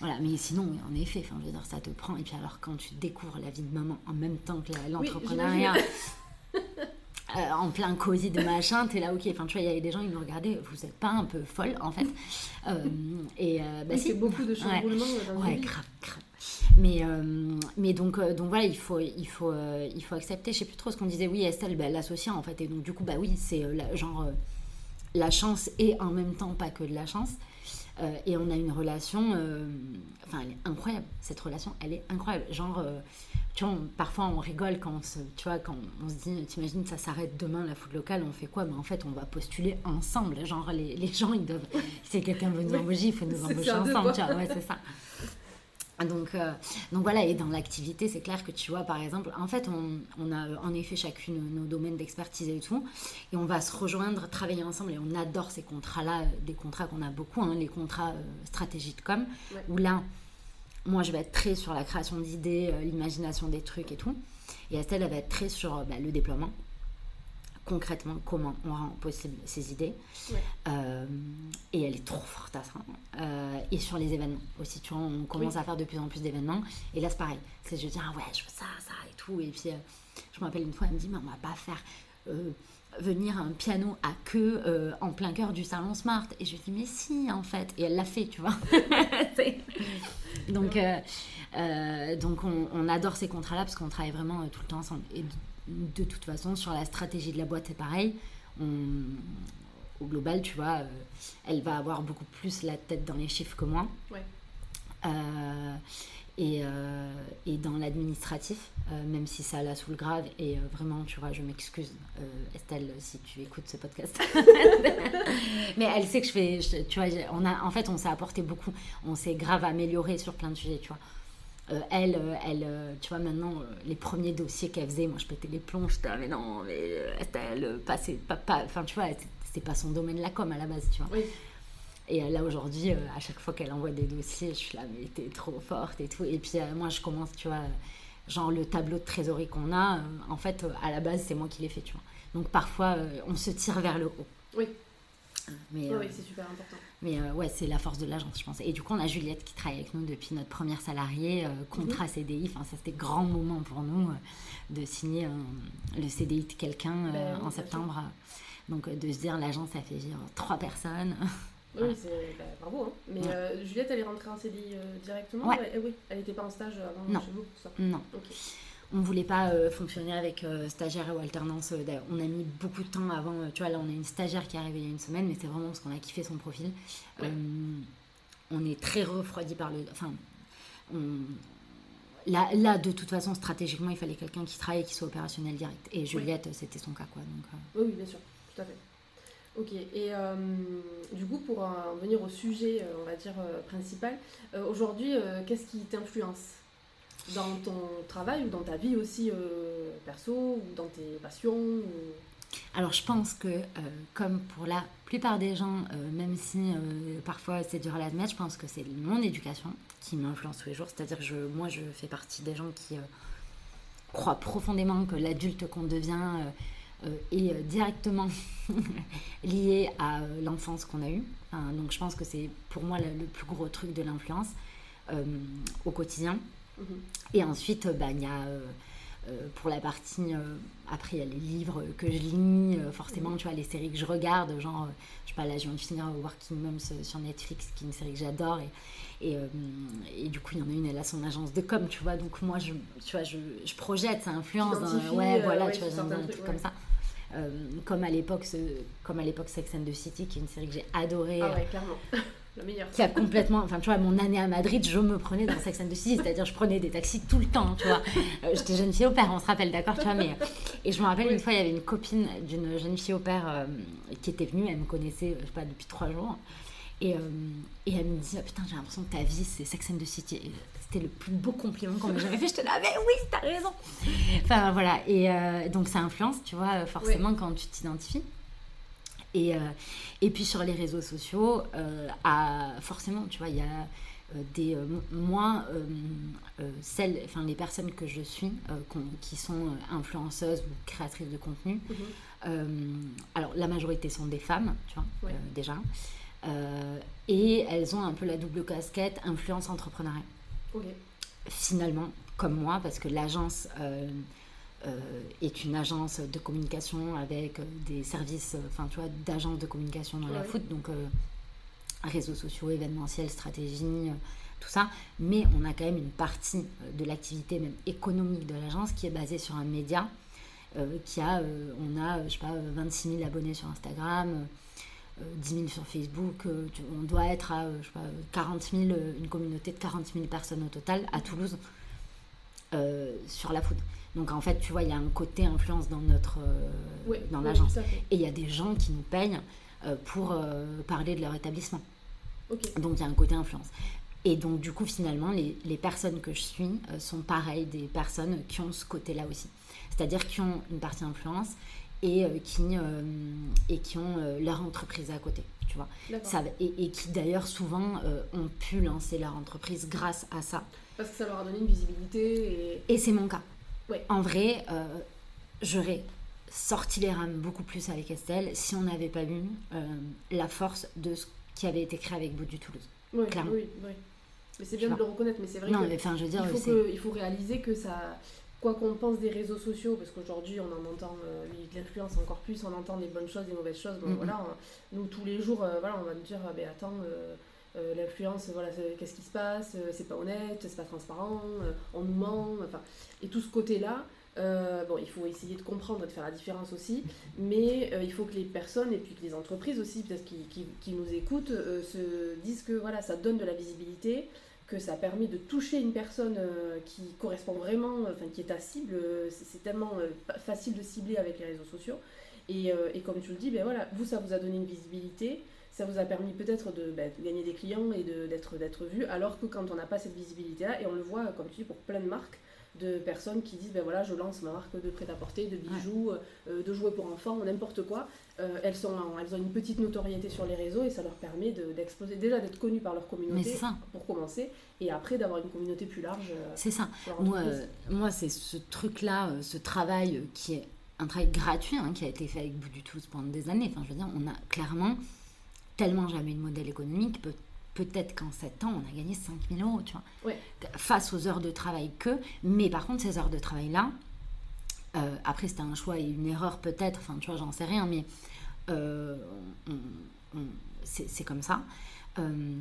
voilà, mais sinon, en effet, enfin, je veux dire, ça te prend. Et puis alors, quand tu découvres la vie de maman en même temps que l'entrepreneuriat, euh, en plein cosy de machin, t'es là, ok. Enfin, tu vois, il y avait des gens, ils me regardaient, vous êtes pas un peu folle, en fait. Euh, et euh, bah, c'est beaucoup de chamboulements ouais, ouais, grave, grave. Mais, mais donc, donc voilà, il faut, il, faut, il faut accepter. Je sais plus trop ce qu'on disait. Oui, Estelle, bah, l'associant, en fait. Et donc, du coup, bah oui, c'est genre la chance et en même temps pas que de la chance. Euh, et on a une relation, euh, enfin, elle est incroyable. Cette relation, elle est incroyable. Genre, euh, tu vois, parfois on rigole quand on se, tu vois, quand on se dit, t'imagines, ça s'arrête demain la foot locale, on fait quoi? Mais en fait, on va postuler ensemble. Genre, les, les gens, ils doivent, si quelqu'un veut nous embaucher, il faut nous embaucher ensemble. Tu vois, ouais, c'est ça. Donc, euh, donc voilà, et dans l'activité, c'est clair que tu vois, par exemple, en fait, on, a en effet chacune nos domaines d'expertise et tout, et on va se rejoindre, travailler ensemble, et on adore ces contrats-là, des contrats qu'on a beaucoup, hein, les contrats euh, stratégiques comme, où là, moi, je vais être très sur la création d'idées, euh, l'imagination des trucs et tout, et Estelle, elle va être très sur bah, le déploiement concrètement comment on rend possible ces idées. Euh, et elle est trop forte à ça. Euh, et sur les événements aussi, tu vois, on commence à faire de plus en plus d'événements. Et là, c'est pareil. C'est je dis, ah ouais, je veux ça, ça et tout. Et puis, euh, je me rappelle une fois, elle me dit, mais on va pas faire venir un piano à queue en plein cœur du salon Smart. Et je lui dis, mais si, en fait. Et elle l'a fait, tu vois. donc, donc on, on, adore ces contrats-là parce qu'on travaille vraiment tout le temps ensemble. Et de toute façon, sur la stratégie de la boîte, c'est pareil. au global, tu vois, euh, elle va avoir beaucoup plus la tête dans les chiffres que moi. Euh, et, euh, et, dans l'administratif, même si ça la le grave, et vraiment, tu vois, je m'excuse, Estelle, si tu écoutes ce podcast. Mais elle sait que je fais, tu vois, on a, en fait, on s'est apporté beaucoup, on s'est grave amélioré sur plein de sujets, tu vois. Euh, elle, euh, elle euh, tu vois, maintenant, les premiers dossiers qu'elle faisait, moi, je pétais les plombs, j'étais, ah, mais non, mais elle passait, pas, enfin, tu vois, c'était pas son domaine la com à la base, tu vois. Et là, aujourd'hui, à chaque fois qu'elle envoie des dossiers, je suis là, mais t'es trop forte et tout. Et puis, moi, je commence, tu vois, genre le tableau de trésorerie qu'on a, en fait, à la base, c'est moi qui l'ai fait, tu vois. Donc, parfois, on se tire vers le haut. Oui. Mais, oui, c'est super important. Mais euh, ouais, c'est la force de l'agence, je pense. Et du coup, on a Juliette qui travaille avec nous depuis notre première salariée, euh, contrat mhm. CDI. Enfin, ça, c'était grand moment pour nous euh, de signer le CDI de quelqu'un ben en septembre. Donc, de se dire, l'agence, ça fait vivre trois personnes. Oui, c'est bah, bravo. Hein. Mais Juliette, elle est rentrée en CDI directement? Ouais. oui, elle n'était pas en stage avant non. chez vous ça. Non. On voulait pas fonctionner avec stagiaire ou alternance. on a mis beaucoup de temps avant. tu vois, là, on a une stagiaire qui est arrivée il y a une semaine, mais c'est vraiment parce qu'on a kiffé son profil. on est très refroidi par le. Enfin, là, là, de toute façon, stratégiquement, il fallait quelqu'un qui travaille et qui soit opérationnel direct. Et Juliette, c'était son cas, quoi. Donc, Oui, bien sûr, tout à fait. Ok, et du coup, pour venir au sujet, on va dire, principal, aujourd'hui, qu'est-ce qui t'influence? Dans ton travail ou dans ta vie aussi euh, perso ou dans tes passions Alors je pense que euh, comme pour la plupart des gens, euh, même si parfois c'est dur à l'admettre, je pense que c'est mon éducation qui m'influence tous les jours. C'est-à-dire que je, moi je fais partie des gens qui croient profondément que l'adulte qu'on devient est directement lié à l'enfance qu'on a eue. donc je pense que c'est pour moi le plus gros truc de l'influence au quotidien. Mhm. Et ensuite, bah, il y a euh, euh, pour la partie. Euh, après, il y a les livres que je lis, forcément, mhm. tu vois, les séries que je regarde, genre, je sais pas, là, je viens de finir Working Moms sur Netflix, qui est une série que j'adore. Et, et, du coup, il y en a une, elle a son agence de com, tu vois. Donc, moi, je, tu vois, je, je projette, ça influence. ouais, voilà, tu vois, j'aime un truc comme ça. comme à l'époque comme à l'époque Sex and the City qui est une série que j'ai adorée ah ouais clairement qui a complètement, enfin tu vois, mon année à Madrid, je me prenais dans Sex and the City, c'est-à-dire je prenais des taxis tout le temps, tu vois. Euh, j'étais jeune fille au père, on se rappelle, d'accord, tu vois, mais et je me rappelle une fois, il y avait une copine d'une jeune fille au père euh, qui était venue, elle me connaissait, je sais pas, depuis trois jours, et, euh, et elle me dit, oh, putain, j'ai l'impression que ta vie c'est Sex and the City. C'était le plus beau compliment qu'on m'ait jamais fait. Je te l'avais, oui, t'as raison. Enfin voilà, et donc ça influence, tu vois, forcément quand tu t'identifies. Et, euh, et puis sur les réseaux sociaux, euh, à, forcément, tu vois, il y a des moi celles enfin les personnes que je suis qui sont influenceuses ou créatrices de contenu. Mhm. alors la majorité sont des femmes tu vois déjà. Et elles ont un peu la double casquette influence entrepreneuriat finalement comme moi parce que l'agence euh, est une agence de communication avec des services, enfin tu vois, d'agence de communication dans la foot, donc euh, réseaux sociaux, événementiels, stratégie, tout ça. Mais on a quand même une partie de l'activité même économique de l'agence qui est basée sur un média qui a, on a, je sais pas, 26 000 abonnés sur Instagram. 10 000 sur Facebook, on doit être à je sais pas, 40 000, une communauté de 40 000 personnes au total à Toulouse sur la foot. Donc en fait, tu vois, il y a un côté influence dans notre euh, dans l'agence. et il y a des gens qui nous payent euh, pour euh, parler de leur établissement. Donc il y a un côté influence. Et donc du coup, finalement, les, les personnes que je suis sont pareilles des personnes qui ont ce côté-là aussi. C'est-à-dire qui ont une partie influence et, qui, et qui ont leur entreprise à côté. Tu vois. Ça, et, et, qui d'ailleurs souvent ont pu lancer leur entreprise grâce à ça. Parce que ça leur a donné une visibilité. Et, et c'est mon cas. En vrai, euh, j'aurais sorti les rames beaucoup plus avec Estelle si on n'avait pas eu euh, la force de ce qui avait été créé avec Bout du Toulouse. Oui, clairement. oui, oui. Mais c'est bien de le reconnaître, mais c'est vrai non, mais, enfin, je veux dire, il, faut il faut réaliser que ça, quoi qu'on pense des réseaux sociaux, parce qu'aujourd'hui on en entend euh, l'influence encore plus, on entend des bonnes choses, des mauvaises choses. Bon, voilà, nous tous les jours, voilà, on va nous dire, ah, ben attends, l'influence, voilà, qu'est-ce qui se passe, c'est pas honnête, c'est pas transparent, on nous ment, enfin, et tout ce côté-là, euh, bon, il faut essayer de comprendre et de faire la différence aussi, mais euh, il faut que les personnes et puis que les entreprises aussi, peut-être qui, qui, nous écoutent, euh, se disent que voilà, ça donne de la visibilité, que ça permet de toucher une personne qui correspond vraiment, enfin qui est ta cible. C'est tellement facile de cibler avec les réseaux sociaux. Et, et, comme tu le dis, ben voilà, vous, ça vous a donné une visibilité, ça vous a permis peut-être de, de, gagner des clients et d'être vu, alors que quand on n'a pas cette visibilité-là, et on le voit, comme tu dis, pour plein de marques, de personnes qui disent ben voilà je lance ma marque de prêt-à-porter, de bijoux, euh, de jouets pour enfants, n'importe quoi. Euh, elles, sont, elles ont une petite notoriété sur les réseaux et ça leur permet d'exploser, déjà d'être connues par leur communauté pour commencer et après d'avoir une communauté plus large. Euh, c'est ça. Moi, moi c'est ce truc-là, ce travail qui est un travail gratuit hein, qui a été fait avec Bout du Toulouse pendant des années. Enfin, je veux dire, on a clairement tellement jamais de modèle économique, peut peut-être qu'en 7 ans, on a gagné 5000 euros, tu vois. Face aux heures de travail que. Mais par contre, ces heures de travail-là, euh, après, c'était un choix et une erreur peut-être, enfin, tu vois, j'en sais rien, mais euh, c'est comme ça. Euh,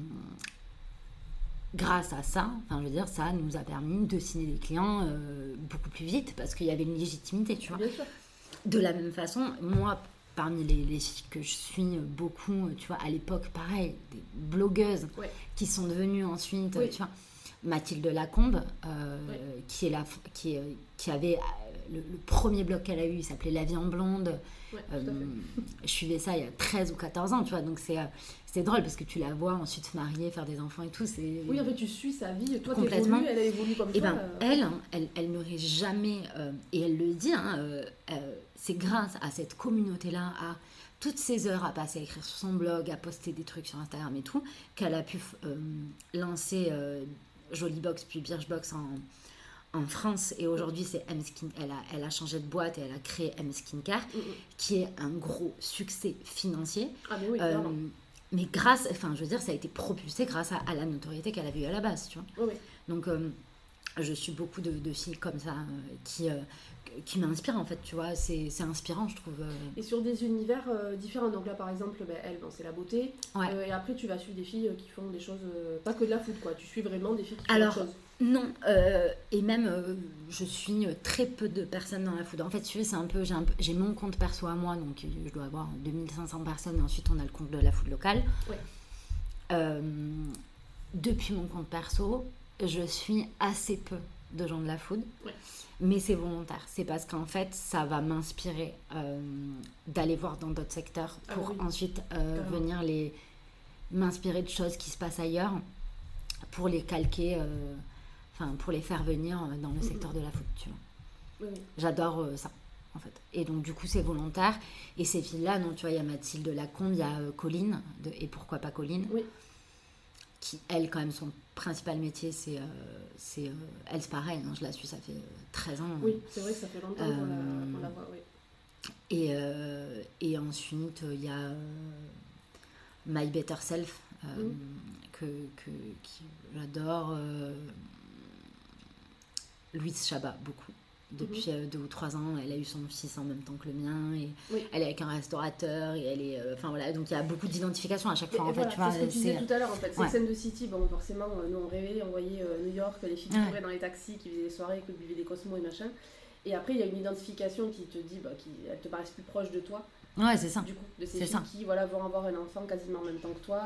grâce à ça, enfin, je veux dire, ça nous a permis de signer des clients beaucoup plus vite parce qu'il y avait une légitimité, tu vois. De la même façon, moi, parmi les, les, filles que je suis beaucoup, tu vois, à l'époque, pareil, des blogueuses qui sont devenues ensuite, tu vois, Mathilde Lacombe, euh, qui, est la, qui, qui avait euh, le, premier blog qu'elle a eu, il s'appelait La vie en blonde. Euh, je suivais ça il y a 13 ou 14 ans, tu vois, donc c'est c'est drôle parce que tu la vois ensuite se marier, faire des enfants et tout. C'est oui, en fait, tu suis sa vie. Toi, complètement. elle a évolué comme et eh Ben, elle, hein, elle, elle n'aurait jamais, et elle le dit, hein, c'est grâce à cette communauté-là, à toutes ces heures à passer à écrire sur son blog, à poster des trucs sur Instagram et tout, qu'elle a pu euh, lancer euh, Box puis Birchbox en, en France. Et aujourd'hui, c'est M Skin. Elle a, elle a changé de boîte et elle a créé M Skincare, mm, mm. qui est un gros succès financier. Ah, mais oui, euh, mais grâce, enfin, je veux dire, ça a été propulsé grâce à, la notoriété qu'elle avait eu à la base, tu vois. Oui, Donc, euh, je suis beaucoup de, de filles comme ça qui, qui m'inspire en fait, tu vois, c'est inspirant je trouve. Euh. Et sur des univers euh, différents, donc là par exemple, ben, elle, bon, c'est la beauté, euh, et après tu vas suivre des filles qui font des choses, pas que de la foot quoi, tu suis vraiment des filles qui font des choses. Non, et même je suis très peu de personnes dans la food. En fait, tu c'est un peu, j'ai mon compte perso à moi, donc je dois avoir 2500 personnes, et ensuite on a le compte de la food locale. depuis mon compte perso, je suis assez peu de gens de la food. Mais c'est volontaire. C'est parce qu'en fait, ça va m'inspirer euh, d'aller voir dans d'autres secteurs ah pour ensuite euh, venir les m'inspirer de choses qui se passent ailleurs pour les calquer, euh, enfin pour les faire venir dans le secteur de la foot. Tu vois. J'adore ça. En fait. Et donc, du coup, c'est volontaire. Et ces filles-là, non, tu vois, il y a Mathilde Lacombe, il y a Colline, de, et pourquoi pas Colline, oui. qui, elles, quand même, sont principal métier, c'est. Euh, c'est euh, elle, c'est pareil, hein, je la suis, ça fait 13 ans. Oui, c'est vrai que ça fait longtemps qu'on la, voit, oui. Et, et ensuite, il y a My Better Self, mm. que, que, j'adore. Louise Chabat, beaucoup depuis mhm. euh, deux ou trois ans. Elle a eu son fils en même temps que le mien et elle est avec un restaurateur et elle est. Euh, voilà, donc il y a beaucoup d'identification à chaque fois. en fait, tu vois, c'est ce que tu disais tout à l'heure en fait. Cette scène de City, bon, forcément, euh, nous on rêvait, on voyait New York, les filles qui couraient dans les taxis, qui faisaient des soirées, qui buvaient des cosmos et machin. Et après, il y a une identification qui te dit, bah, qui, te paraissent plus proche de toi. Ouais, c'est ça. Du coup, de ces filles qui voilà, vont avoir un enfant quasiment en même temps que toi,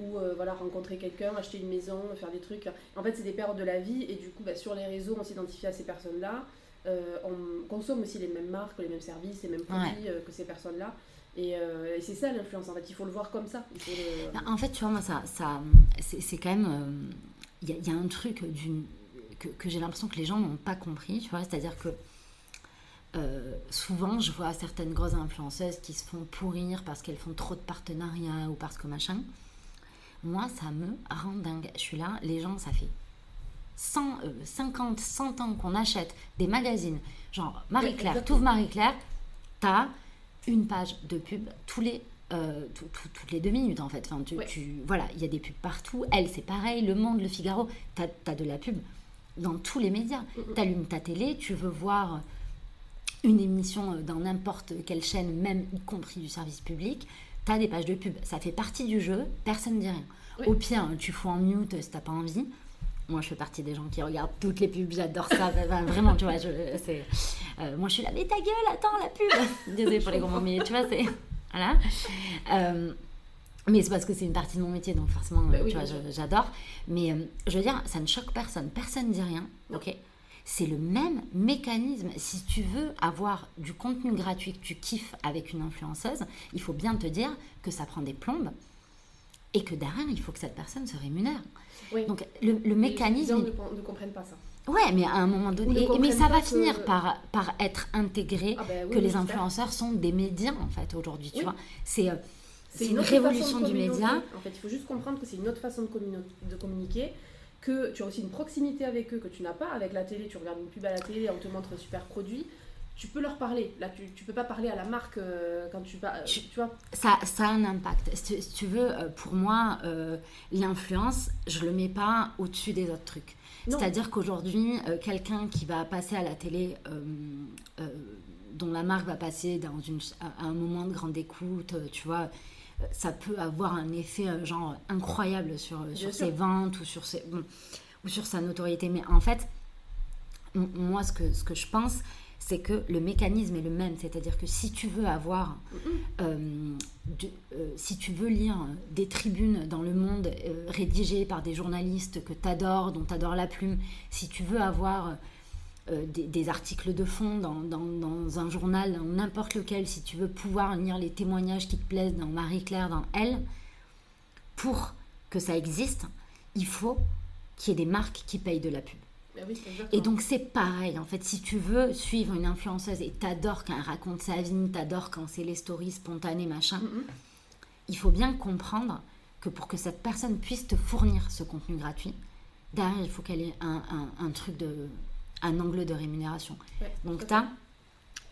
ou voilà, rencontrer quelqu'un, acheter une maison, faire des trucs. En fait, c'est des périodes de la vie, et du coup, bah, sur les réseaux, on s'identifie à ces personnes-là. Euh, on consomme aussi les mêmes marques, les mêmes services, les mêmes produits euh, que ces personnes-là. Euh, et, c'est ça l'influence, en fait, il faut le voir comme ça. Bah, en fait, tu vois, moi, ça, ça, c'est quand même. Il y, a un truc que, que j'ai l'impression que les gens n'ont pas compris, tu vois, c'est-à-dire que. Souvent, je vois certaines grosses influenceuses qui se font pourrir parce qu'elles font trop de partenariats ou parce que machin. Moi, ça me rend dingue. Je suis là, les gens, ça fait 100, 50, 100 ans qu'on achète des magazines, genre Marie-Claire, oui, Marie-Claire, t'as une page de pub tous les, euh, toutes les deux minutes en fait. Enfin, tu, voilà, il y a des pubs partout. Elle, c'est pareil. Le Monde, Le Figaro, t'as as de la pub dans tous les médias. Mm, mm. Tu allumes ta télé, tu veux voir une émission dans n'importe quelle chaîne, même y compris du service public, tu as des pages de pub. Ça fait partie du jeu, personne ne dit rien. Au pire, tu fous en mute si t'as pas envie. Moi, je fais partie des gens qui regardent toutes les pubs, j'adore ça. vraiment, tu vois, je, euh, moi, je suis là, mais ta gueule, attends, la pub Désolée pour les grands mots, mais tu vois, c'est. Voilà. Euh, mais c'est parce que c'est une partie de mon métier, donc forcément, bah tu vois, j'adore. Mais euh, je veux dire, ça ne choque personne. Personne ne dit rien, ok? C'est le même mécanisme. Si tu veux avoir du contenu gratuit que tu kiffes avec une influenceuse, il faut bien te dire que ça prend des plombes et que derrière, il faut que cette personne se rémunère. Donc le, mécanisme... Les gens ne, comprennent pas ça. Ouais, mais à un moment donné, mais ça va finir par, par être intégré ah ben que les influenceurs sont des médias en fait aujourd'hui, tu vois. C'est euh, c'est une, révolution du média. En fait, il faut juste comprendre que c'est une autre façon de, de communiquer que tu as aussi une proximité avec eux que tu n'as pas avec la télé. Tu regardes une pub à la télé, on te montre un super produit tu peux leur parler. Là, tu, tu peux pas parler à la marque euh, quand tu, euh, tu, vois. Ça, ça a un impact. Si, tu veux, euh, pour moi, l'influence, je le mets pas au-dessus des autres trucs. C'est-à-dire qu'aujourd'hui, quelqu'un qui va passer à la télé, dont la marque va passer dans une, à un moment de grande écoute, tu vois, ça peut avoir un effet genre incroyable sur, sur ses ventes ou sur, ses, ou sur sa notoriété. Mais en fait, moi, ce que, ce que je pense, c'est que le mécanisme est le même. C'est-à-dire que si tu veux avoir, euh, euh, si tu veux lire des tribunes dans le monde euh, rédigées par des journalistes que tu adores, dont tu adores la plume, si tu veux avoir des, articles de fond dans, dans un journal, dans n'importe lequel, si tu veux pouvoir lire les témoignages qui te plaisent dans Marie-Claire, dans Elle, pour que ça existe, il faut qu'il y ait des marques qui payent de la pub. Bah et donc c'est pareil, en fait, si tu veux suivre une influenceuse et t'adores quand elle raconte sa vie, t'adores quand c'est les stories spontanées, machin, il faut bien comprendre que pour que cette personne puisse te fournir ce contenu gratuit, derrière, il faut qu'elle ait un, un, truc de... un angle de rémunération. donc tu as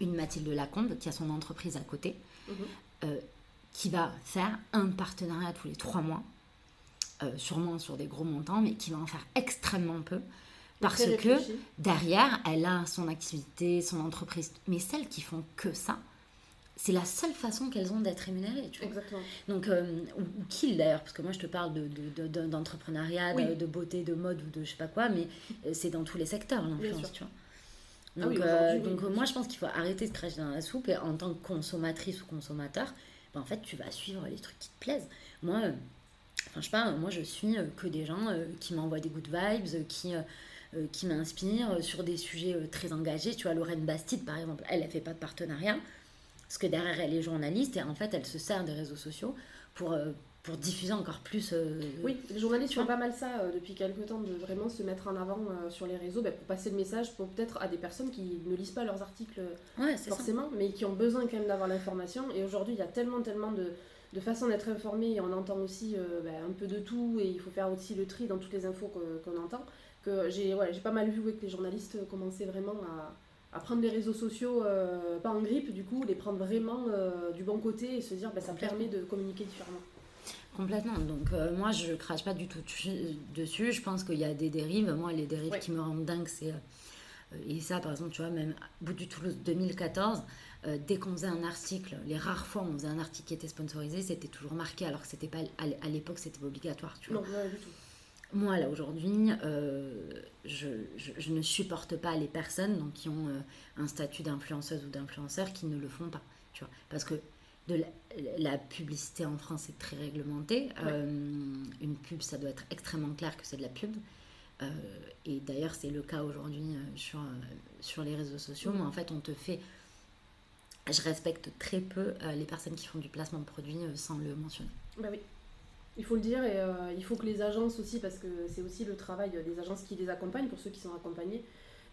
une Mathilde Lacombe qui a son entreprise à côté, mm-hmm. euh, qui va faire un partenariat tous les trois mois, euh, sûrement sur des gros montants, mais qui va en faire extrêmement peu parce que derrière, elle a son activité, son entreprise. Mais celles qui font que ça, c'est la seule façon qu'elles ont d'être rémunérées. Tu vois. Exactement. Donc, euh, ou, qui d'ailleurs, parce que moi je te parle d'entrepreneuriat, de, de, de, beauté, de mode ou de je sais pas quoi, mais euh, c'est dans tous les secteurs l'influence, tu vois. Ah donc, euh, donc moi je pense qu'il faut arrêter de cracher dans la soupe et en tant que consommatrice ou consommateur, ben, en fait tu vas suivre les trucs qui te plaisent. Moi, enfin je sais pas, moi je suis que des gens qui m'envoient des good vibes, qui qui m'inspire euh, sur des sujets très engagés. Tu vois, Lorraine Bastide, par exemple, elle, elle fait pas de partenariat, parce que derrière, elle est journaliste et en fait, elle se sert des réseaux sociaux pour, pour diffuser encore plus. Oui, les journalistes font pas mal ça depuis quelques temps, de vraiment se mettre en avant sur les réseaux bah, pour passer le message pour peut-être à des personnes qui ne lisent pas leurs articles forcément, mais qui ont besoin quand même d'avoir l'information. Et aujourd'hui, il y a tellement, tellement de de façon d'être informé, on entend aussi ben, un peu de tout et il faut faire aussi le tri dans toutes les infos qu'on entend. Que j'ai j'ai pas mal vu que les journalistes commençaient vraiment à, à prendre les réseaux sociaux, pas en grippe du coup, les prendre vraiment du bon côté et se dire ben, ça permet de communiquer différemment. Complètement. Donc moi je crache pas du tout dessus. Je pense qu'il y a des dérives. Moi les dérives qui me rendent dingue c'est et ça, par exemple, tu vois, même au bout du Toulouse 2014, euh, dès qu'on faisait un article, les rares fois où on faisait un article qui était sponsorisé, c'était toujours marqué, alors que c'était pas à l'époque, c'était obligatoire, tu vois. Non, du tout. Moi, là, aujourd'hui, euh, je, je, ne supporte pas les personnes donc, qui ont euh, un statut d'influenceuse ou d'influenceur qui ne le font pas, tu vois. Parce que de la, publicité en France est très réglementée. une pub, ça doit être extrêmement clair que c'est de la pub. Euh, et d'ailleurs, c'est le cas aujourd'hui euh, sur, euh, sur les réseaux sociaux. Mais en fait, on te fait. Je respecte très peu les personnes qui font du placement de produits sans le mentionner. Bah oui. Il faut le dire et il faut que les agences aussi, parce que c'est aussi le travail des agences qui les accompagnent, pour ceux qui sont accompagnés,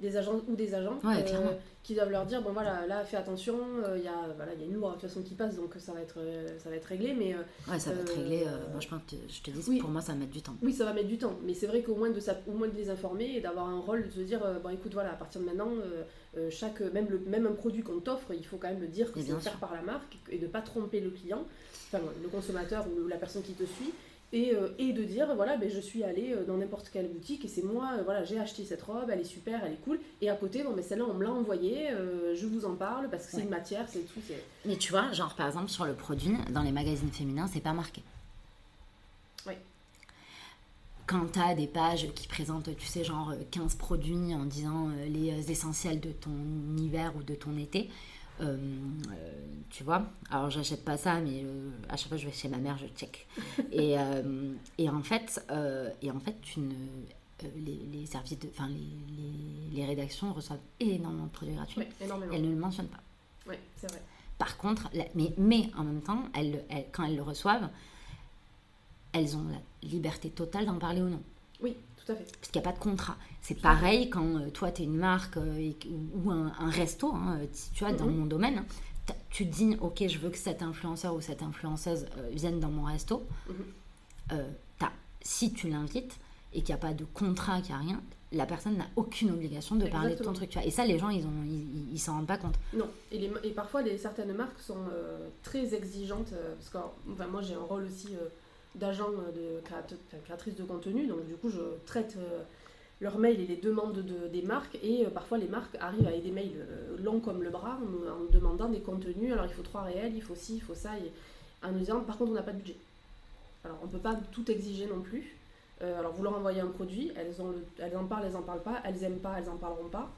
des agents ou des agents euh, qui doivent leur dire bon voilà là fais attention euh, il y a voilà il y a une loi de toute façon qui passe donc ça va être euh, ça va être réglé mais ouais ça va être réglé moi je pense je te dis pour moi ça va mettre du temps. Oui ça va mettre du temps mais c'est vrai qu'au moins de ça au moins de les informer et d'avoir un rôle de se dire bon écoute voilà à partir de maintenant chaque même le même un produit qu'on t'offre il faut quand même le dire que c'est offert par la marque et de pas tromper le client enfin le consommateur ou la personne qui te suit euh, et, de dire voilà ben, je suis allée euh, dans n'importe quelle boutique et c'est moi euh, voilà j'ai acheté cette robe elle est super elle est cool. Et à côté bon mais celle-là on me l'a envoyée je vous en parle parce que c'est une matière c'est tout mais tu vois genre par exemple sur le produit dans les magazines féminins c'est pas marqué. Oui. Quand tu as des pages qui présentent, tu sais, genre 15 produits en disant les essentiels de ton hiver ou de ton été, euh, euh, tu vois, alors j'achète pas ça, mais euh, à chaque fois que je vais chez ma mère, je check. et, et, en fait, et en fait, tu ne, les, les services, de, enfin les, les, rédactions reçoivent énormément de produits gratuits. elles ne le mentionnent pas. Oui, c'est vrai. Par contre, mais, mais en même temps, elles, quand elles le reçoivent, elles ont la liberté totale d'en parler ou non. Oui, tout à fait. Parce qu'il n'y a pas de contrat. C'est pareil quand euh, toi, tu es une marque euh, ou un, resto, hein, euh, tu vois, dans mhm. mon domaine, tu dis, ok, je veux que cet influenceur ou cette influenceuse vienne dans mon resto. Mhm. si tu l'invites et qu'il n'y a pas de contrat, qu'il n'y a rien, la personne n'a aucune obligation de parler de ton truc. Tu vois. Et ça, les gens, ils ne ils, s'en rendent pas compte. Non. Et, les, et parfois, les, certaines marques sont très exigeantes. parce que enfin, moi, j'ai un rôle aussi d'agents de créatrices de contenu. Donc, du coup, je traite leurs mails et les demandes de, des marques. Et euh, parfois, les marques arrivent avec des mails euh, longs comme le bras en, demandant des contenus. Alors, il faut trois réels, il faut ci, il faut ça. Et, en nous disant, par contre, on n'a pas de budget. Alors, on ne peut pas tout exiger non plus. Euh, alors, vous leur envoyez un produit, elles, ont elles en parlent, elles n'en parlent pas, elles aiment pas, elles n'en parleront pas.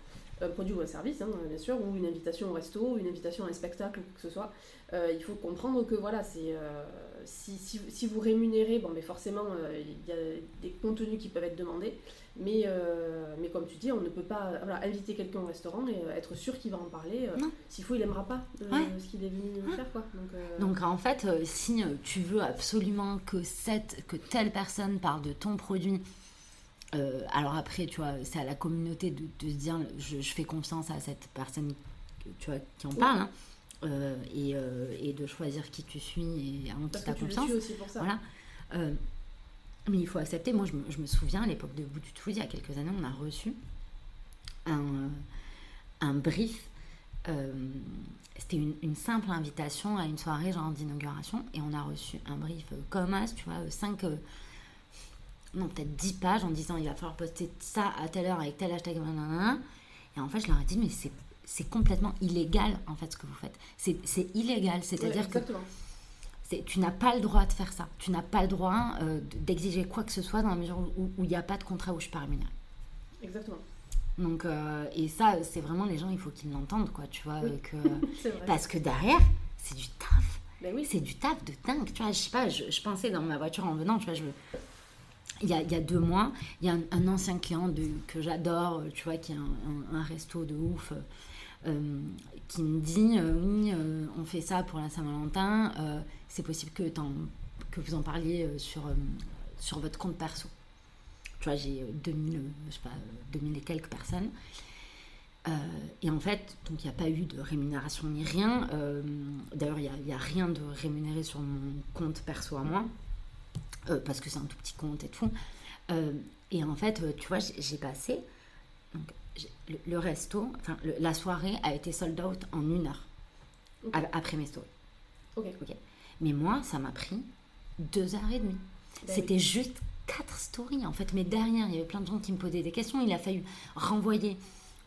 Un produit ou un service, hein, bien sûr, ou une invitation au resto, une invitation à un spectacle, ou que ce soit. il faut comprendre que voilà, c'est si, si, si, vous rémunérez, bon, mais forcément, il y a des contenus qui peuvent être demandés. Mais, euh, mais comme tu dis, on ne peut pas inviter quelqu'un au restaurant et euh, être sûr qu'il va en parler. Euh, s'il faut, il n'aimera pas ce qu'il est venu faire. Quoi. Donc, en fait, si tu veux absolument que, cette, que telle personne parle de ton produit, alors après, tu vois, c'est à la communauté de, de se dire je, je, fais confiance à cette personne tu vois, qui en parle. Hein, et, et, de choisir qui tu suis et en qui tu as confiance. Aussi pour ça. Voilà. Mais il faut accepter. Moi, je me, je me souviens, à l'époque de Bout du Tout, il y a quelques années, on a reçu un, euh, un brief. Euh, c'était une, une, simple invitation à une soirée genre d'inauguration et on a reçu un brief euh, comme as, tu vois, 5, non peut-être 10 pages en disant il va falloir poster ça à telle heure avec tel hashtag, et en fait je leur ai dit mais c'est complètement illégal en fait ce que vous faites. C'est illégal, c'est-à-dire que tu n'as pas le droit de faire ça. Tu n'as pas le droit euh, d'exiger quoi que ce soit dans la mesure où il n'y a pas de contrat où je suis pas rémunérée. Exactement. Donc, euh, et ça, c'est vraiment les gens, il faut qu'ils l'entendent, quoi, tu vois. Que, parce que derrière, c'est du taf. Ben oui. C'est du taf de dingue. Tu vois, je sais pas, je, pensais dans ma voiture en venant, tu vois, je, il y, a, il y a deux mois, il y a un, ancien client de, que j'adore, tu vois, qui a un, un, resto de ouf. Euh, qui me dit oui, on fait ça pour la Saint-Valentin, c'est possible que, que vous en parliez euh, sur, euh, sur votre compte perso. Tu vois, j'ai 2000, euh, je sais pas, 2000 et quelques personnes. Euh, et en fait, donc il n'y a pas eu de rémunération ni rien. Euh, d'ailleurs, il n'y a, rien de rémunéré sur mon compte perso à moi, euh, parce que c'est un tout petit compte et tout. et en fait, tu vois, j'ai passé donc, le, resto, enfin la soirée a été sold out en une heure après mes stories. Ok. Mais moi, ça m'a pris deux heures et demie. Ben C'était juste quatre stories en fait. Mais derrière, il y avait plein de gens qui me posaient des questions. Il a fallu renvoyer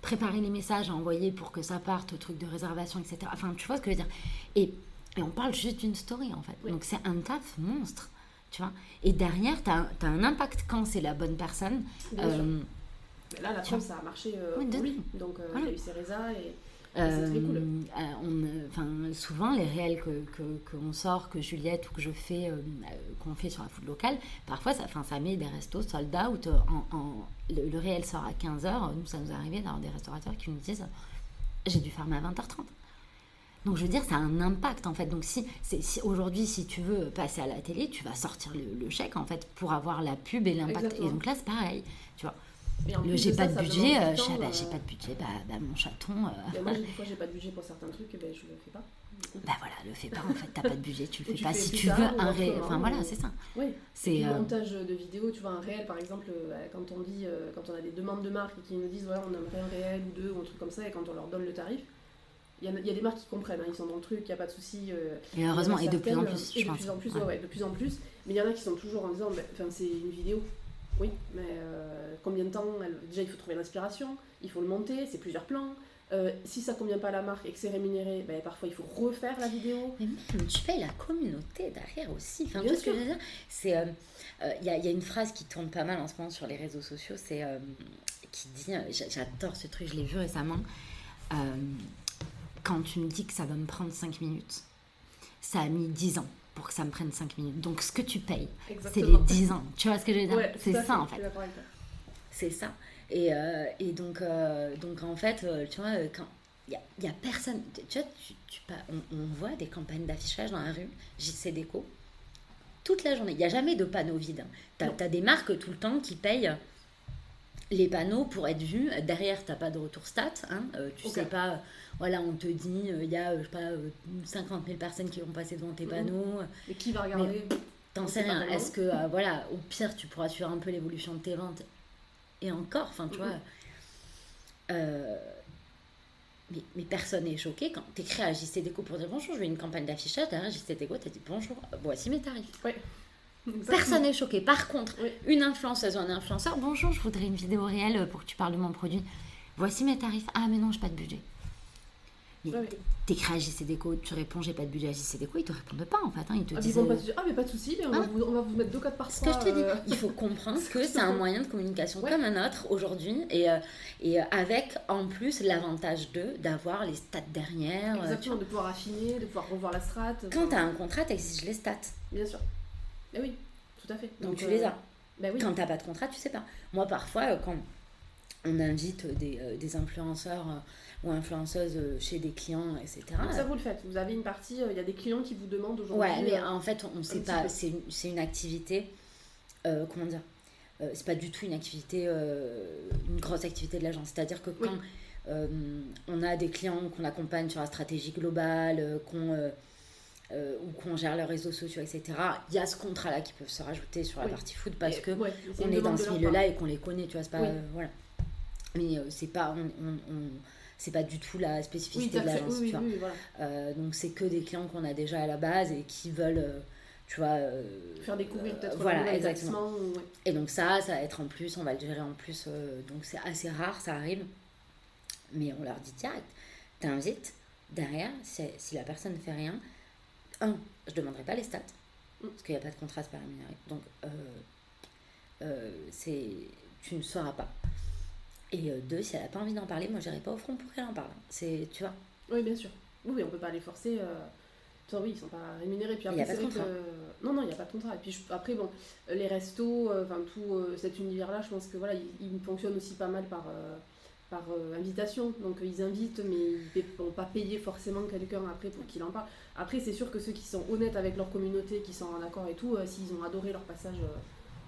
préparer les messages à envoyer pour que ça parte au truc de réservation, etc. Enfin, tu vois ce que je veux dire? Et, et, on parle juste d'une story, en fait. Donc, c'est un taf monstre, tu vois? Et derrière, tu as, as, un impact quand c'est la bonne personne. Euh, là, la preuve, ça a marché euh, oui, Donc, euh, il y a eu Céreza et euh, euh, on, enfin, souvent, les réels que, que, sort, que Juliette ou que je fais, euh, qu'on fait sur la food locale, parfois ça, enfin, ça met des restos sold out. En, le, réel sort à 15h. Nous, ça nous est arrivé d'avoir des restaurateurs qui nous disent J'ai dû fermer à 20h30. Donc je veux dire, ça a un impact en fait. Donc si, si aujourd'hui, si tu veux passer à la télé, tu vas sortir le, chèque en fait pour avoir la pub et l'impact. Et donc là, c'est pareil, tu vois. Le j'ai pas, de budget, euh, bah, j'ai pas de budget, bah, bah mon chaton. Euh, moi, des fois, j'ai pas de budget pour certains trucs, et ben, je le fais pas. Bah voilà, le fais pas en fait, t'as pas de budget, tu le fais pas. si tu veux un réel, enfin voilà, c'est ça. Oui, c'est euh, montage de vidéos, tu vois, un réel par exemple, quand on dit, quand on a des demandes de marques qui nous disent, voilà, on aimerait un réel ou deux ou un truc comme ça, et quand on leur donne le tarif, il y, a, y, a des marques qui comprennent, hein, ils sont dans le truc, il n'y a pas de souci. et heureusement, et de plus en plus, je de Plus en plus, ouais. de plus en plus. Mais il y en a qui sont toujours en disant, enfin, c'est une vidéo, oui, mais euh, combien de temps Déjà, il faut trouver l'inspiration, il faut le monter, c'est plusieurs plans. Euh, si ça convient pas à la marque et que c'est rémunéré, ben, parfois il faut refaire la vidéo. Mais même, tu payes la communauté derrière aussi. Enfin, dire? C'est, il euh, y, a, y, a, une phrase qui tourne pas mal en ce moment sur les réseaux sociaux, c'est qui dit, j'adore ce truc, je l'ai vu récemment. quand tu me dis que ça va me prendre 5 minutes, ça a mis 10 ans pour que ça me prenne 5 minutes. Donc ce que tu payes, c'est les 10 ans. Tu vois ce que je veux dire? C'est ça en fait. C'est ça. Et, euh, et donc, euh, donc en fait, euh, tu vois, quand il n'y a, a, personne, tu vois, tu, tu, on, on, voit des campagnes d'affichage dans la rue, JC Déco, toute la journée. Il n'y a jamais de panneaux vides. Tu as, des marques tout le temps qui payent les panneaux pour être vus. Derrière, tu n'as pas de retour stat. Hein. tu sais pas voilà, on te dit, euh, il y a, euh, je sais pas, 50 euh, 000 personnes qui vont passer devant tes mhm. panneaux. Et qui va regarder T'en sais rien. Est-ce que, voilà, au pire, tu pourras suivre un peu l'évolution de tes ventes Et encore, enfin, tu mhm. vois. mais, mais, personne n'est choqué quand tu écris à JC Déco pour dire bonjour, je veux une campagne d'affichage. Derrière JC Déco, tu dit bonjour, voici mes tarifs. Personne n'est choqué. Par contre, une influenceuse ou un influenceur, bonjour, je voudrais une vidéo réelle pour que tu parles de mon produit. Voici mes tarifs. Ah, mais non, j'ai pas de budget. T'écris à JC Déco, tu réponds j'ai pas de budget à JC Déco, ils te répondent pas en fait. Hein, ils te ah, disent. Euh, ah, mais pas de souci, on, va ah. vous, on, va vous, mettre deux codes par Ce que je te dis, euh. il faut comprendre que c'est un moyen de communication comme un autre aujourd'hui et, euh, et avec en plus l'avantage de d'avoir les stats dernières. Exactement, de pouvoir affiner, de pouvoir revoir la strat. Quand tu as un contrat, tu exiges les stats. Bien sûr. Eh oui, tout à fait. Donc, tu les as. Ben oui. Quand tu pas de contrat, tu sais pas. Moi, parfois, quand on invite des, des influenceurs ou influenceuse euh, chez des clients, etc. ça, vous le faites. Vous avez une partie, euh, il y a des clients qui vous demandent aujourd'hui. Ouais, mais euh, en fait, on ne sait pas. C'est une, une, activité. comment dire C'est pas du tout une activité, une grosse activité de l'agence. C'est-à-dire que quand on a des clients qu'on accompagne sur la stratégie globale, qu'on. Ou qu'on gère leurs réseaux sociaux, etc. Il y a ce contrat-là qui peut se rajouter sur la partie foot parce que on est dans ce milieu-là et qu'on les connaît, tu vois, c'est pas... voilà. Mais c'est pas... on, c'est pas du tout la spécificité de l'agence. Oui, euh, donc c'est que des clients qu'on a déjà à la base et qui veulent, euh, tu vois, euh, faire découvrir peut-être. voilà, exactement. Et donc ça, ça va être en plus, on va le gérer en plus. donc c'est assez rare, ça arrive. Mais on leur dit direct, t'invites derrière, si la personne ne fait rien, un, je demanderai pas les stats parce qu'il n'y a pas de contrat, c'est pas rémunéré. Donc c'est, tu ne sauras pas. Et euh, deux, si elle n'a pas envie d'en parler, moi j'irai pas au front pour qu'elle en parle. C'est, tu vois Oui, bien sûr. Oui, mais on peut pas les forcer. Euh... oui, ils sont pas rémunérés. Puis après, il a pas de contrat. Non, non, il n'y a pas de contrat. Et puis après, bon, les restos, euh, enfin tout euh, cet univers-là, je pense que voilà, il, fonctionne aussi pas mal par, par invitation. Donc ils invitent, mais ils ne vont pas payer forcément quelqu'un après pour qu'il en parle. Après, c'est sûr que ceux qui sont honnêtes avec leur communauté, qui sont en accord et tout, s'ils ont adoré leur passage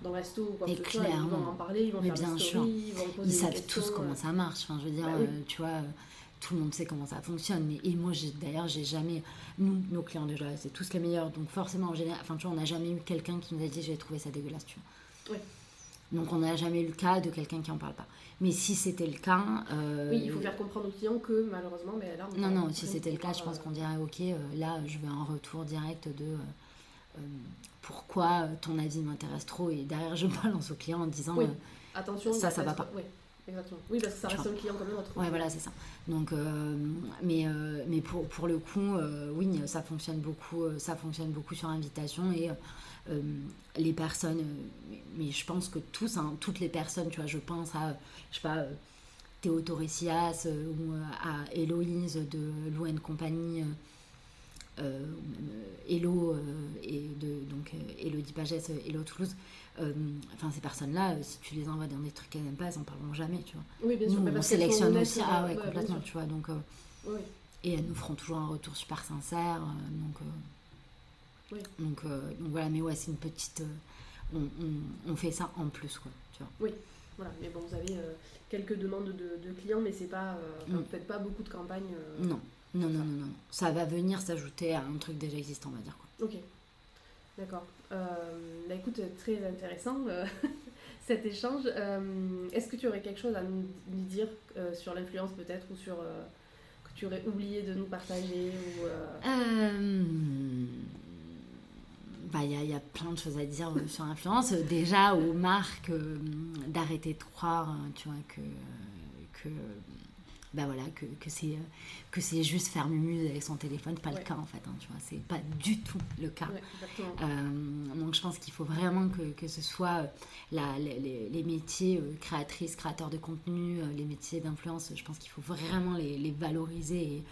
dans resto ou quoi que ce soit, ils vont en parler, ils vont Mais faire bien des sûr. stories, ils vont poser Ils des savent tous comment euh, ça marche. Enfin, je veux dire, Bah oui. euh, tu vois, euh, tout le monde sait comment ça fonctionne. Mais, et moi, j'ai, d'ailleurs, j'ai jamais. Nous, nos clients, déjà, c'est tous les meilleurs. Donc, forcément, en général, enfin, tu vois, on n'a jamais eu quelqu'un qui nous a dit j'ai trouvé ça dégueulasse, tu vois. Ouais. Donc, on n'a jamais eu le cas de quelqu'un qui en parle pas. Mais si c'était le cas. euh, Oui, il faut faire comprendre aux clients que malheureusement, mais là, on Non, non, on si c'était le cas, je pense qu'on dirait ok, euh, là, je veux un retour direct de. euh, euh, pourquoi ton avis m'intéresse trop et derrière je balance au client en disant Oui. euh, euh, Attention, Ça, ça va peut-être- Oui, exactement. Oui, parce que ça reste un client comme un autre. Ouais, voilà, c'est ça. Donc, euh, mais, euh, mais pour, pour le coup, euh, oui, ça fonctionne beaucoup, euh, ça fonctionne beaucoup sur invitation et euh, les personnes, euh, mais, je pense que tous, hein, toutes les personnes, tu vois, je pense à, je sais pas, euh, Théo Torresias ou à Héloïse de Lou Compagnie. euh, ou même Hello et de donc Elodie Pagès, Hello Toulouse. Euh, Enfin, ces personnes-là, si tu les envoies dans des trucs qu'elles n'aiment pas, elles en parleront jamais, tu vois. Oui, bien sûr. Nous, on sélectionne aussi. Ah ouais, bien complètement, tu vois. Donc, Oui, et elles nous feront toujours un retour super sincère. donc, Oui. donc, euh, donc voilà, mais ouais, c'est une petite. euh, on, on- on fait ça en plus, quoi. Tu vois. voilà. Mais bon, vous avez euh, quelques demandes de, de clients, mais c'est pas. Mm. Vous faites pas beaucoup de campagnes. Non, non, non, non, non. Ça va venir s'ajouter à un truc déjà existant, on va dire. Quoi. Ok, d'accord. Euh, bah écoute, très intéressant euh, cet échange. Euh, Est-ce que tu aurais quelque chose à nous, nous dire sur l'influence peut-être ou sur que tu aurais oublié de nous partager ou bah, il y, a- il y a plein de choses à dire euh, sur l'influence. Euh, Déjà aux marques euh, d'arrêter de croire, euh, tu vois, que, que, bah voilà, que, que c'est euh, que c'est juste faire mumuse avec son téléphone. Pas Ouais. le cas en fait, hein, tu vois. C'est pas du tout le cas. ouais, donc je pense qu'il faut vraiment que, que ce soit la- les, métiers créatrices, créateurs de contenu, les métiers d'influence, je pense qu'il faut vraiment les, les valoriser et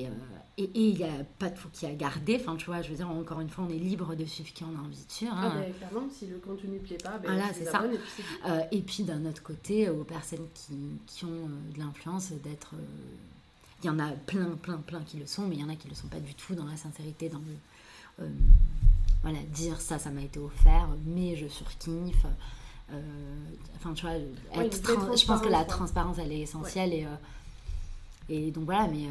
et euh, et- et il n'y a pas de fou qui a gardé, enfin tu vois, je veux dire, encore une fois, on est libre de suivre qui on a envie de suivre. Ah, hein. ben, clairement, si le contenu plaît pas, ben, Voilà, c'est ça. et puis. Euh, et puis d'un autre côté, aux personnes qui, qui ont euh, de l'influence, d'être... euh, Il y en a plein, plein, plein qui le sont, mais il y en a qui ne le sont pas du tout dans la sincérité, dans le... euh, voilà, dire ça, ça m'a été offert, mais je surkiffe. euh, Enfin, tu vois, être je pense que la transparence, elle est essentielle. Et, euh, et donc voilà, mais...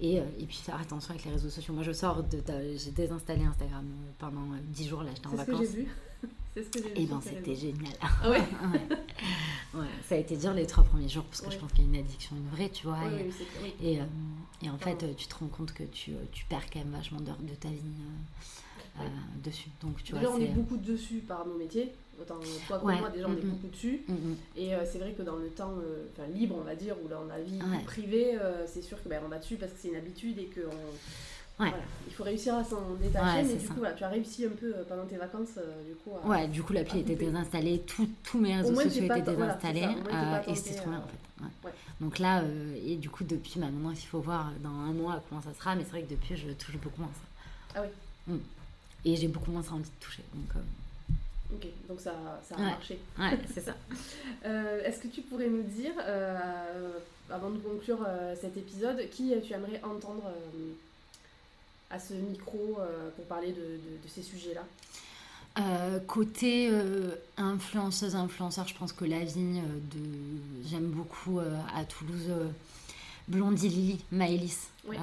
euh, et, euh, et puis faire attention avec les réseaux sociaux. Moi, je sors de... de- J'ai désinstallé Instagram euh, pendant euh, 10 jours, là, j'étais en C'est ce que vacances. j'ai vu. c'est ce que j'ai vu. Et ben c'était génial. Ah ouais Ouais. Ouais, ça a été dur les trois premiers jours parce que je pense qu'il y a une addiction, une vraie, tu vois. Et, oui, c'est- oui. et, euh, et en fait, euh, tu te rends compte que tu, euh, tu perds quand même vachement d'heures de ta vie euh, euh, dessus. Donc, tu vois, on est beaucoup dessus par nos métiers. Autant toi comme Ouais, moi, déjà, on est mhm. beaucoup dessus. Mm, mm. Et euh, c'est vrai que dans le temps euh, libre, on va dire, ou dans la vie Ouais. privée, euh, c'est sûr que ben, on va dessus parce que c'est une habitude et que on- Ouais. voilà, il faut réussir à s'en détacher. Ouais, mais du ça. coup, voilà, tu as réussi un peu pendant tes vacances, euh, du coup. à- Ouais, du coup, l'appli était désinstallée, tout- tous mes réseaux sociaux étaient voilà, désinstallés euh, et c'était trop bien euh, en fait. ouais. Donc là, et du coup, depuis, bah, maintenant, il faut voir dans un mois comment ça sera, mais c'est vrai que depuis, je touche beaucoup moins ça. Ah oui. Mm. Et j'ai beaucoup moins envie de toucher. Donc, Ok, donc ça, ça a Ouais. marché. ouais, c'est ça. Euh, Est-ce que tu pourrais nous dire, euh, avant de conclure euh, cet épisode, qui tu aimerais entendre à ce micro pour parler de, de- de ces sujets-là? Côté influenceuse, influenceur, je pense que la vigne de. J'aime beaucoup à Toulouse Blondie Lily, Maëlys. Oui.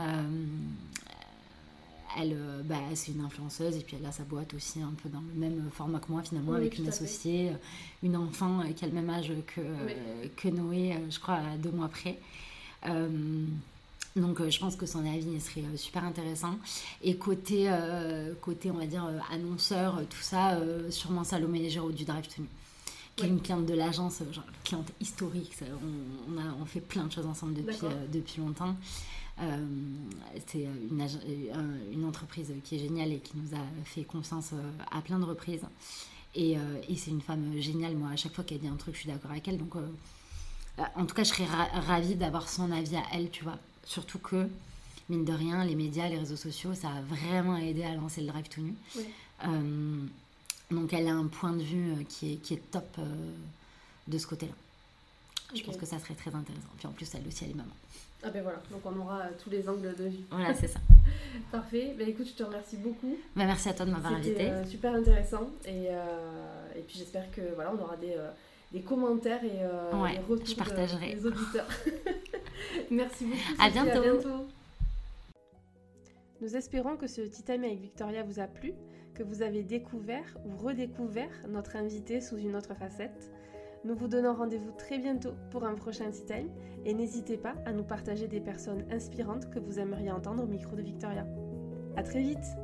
Elle, euh, bah, c'est une influenceuse et puis elle a sa boîte aussi un peu dans le même format que moi finalement Oui, avec une fait. associée, euh, une enfant qui a le même âge que, euh, que Noé, je crois à deux mois près. Euh, donc je pense que son avis serait super intéressant. Et côté, euh, côté on va dire annonceur, tout ça, euh, sûrement Salomé Légero du Drive Me, qui est une cliente de l'agence, genre cliente historique. ça, on, on a, on fait plein de choses ensemble depuis, euh, depuis longtemps. Euh, c'est une, euh, une entreprise qui est géniale et qui nous a fait confiance euh, à plein de reprises. Et, et c'est une femme géniale. Moi, à chaque fois qu'elle dit un truc, je suis d'accord avec elle. Donc, en tout cas, je serais ra- ravie d'avoir son avis à elle, tu vois. Surtout que, mine de rien, les médias, les réseaux sociaux, ça a vraiment aidé à lancer le Drive to Nu. Oui. Euh, donc, elle a un point de vue qui est, qui est top euh, de ce côté-là. Je pense que ça serait très intéressant. Puis en plus, elle aussi, elle est maman. Ah ben voilà, donc on aura tous les angles de vue. Voilà, c'est ça. Parfait. Ben écoute, je te remercie beaucoup. Ben, merci à toi de m'avoir invité. C'était super intéressant. Et, et puis j'espère que voilà, on aura des, des commentaires et des retours je partagerai. des auditeurs. merci beaucoup. À bientôt. à bientôt. Nous espérons que ce petit time avec Victoria vous a plu, que vous avez découvert ou redécouvert notre invité sous une autre facette. Nous vous donnons rendez-vous très bientôt pour un prochain Tea Time et n'hésitez pas à nous partager des personnes inspirantes que vous aimeriez entendre au micro de Victoria. A très vite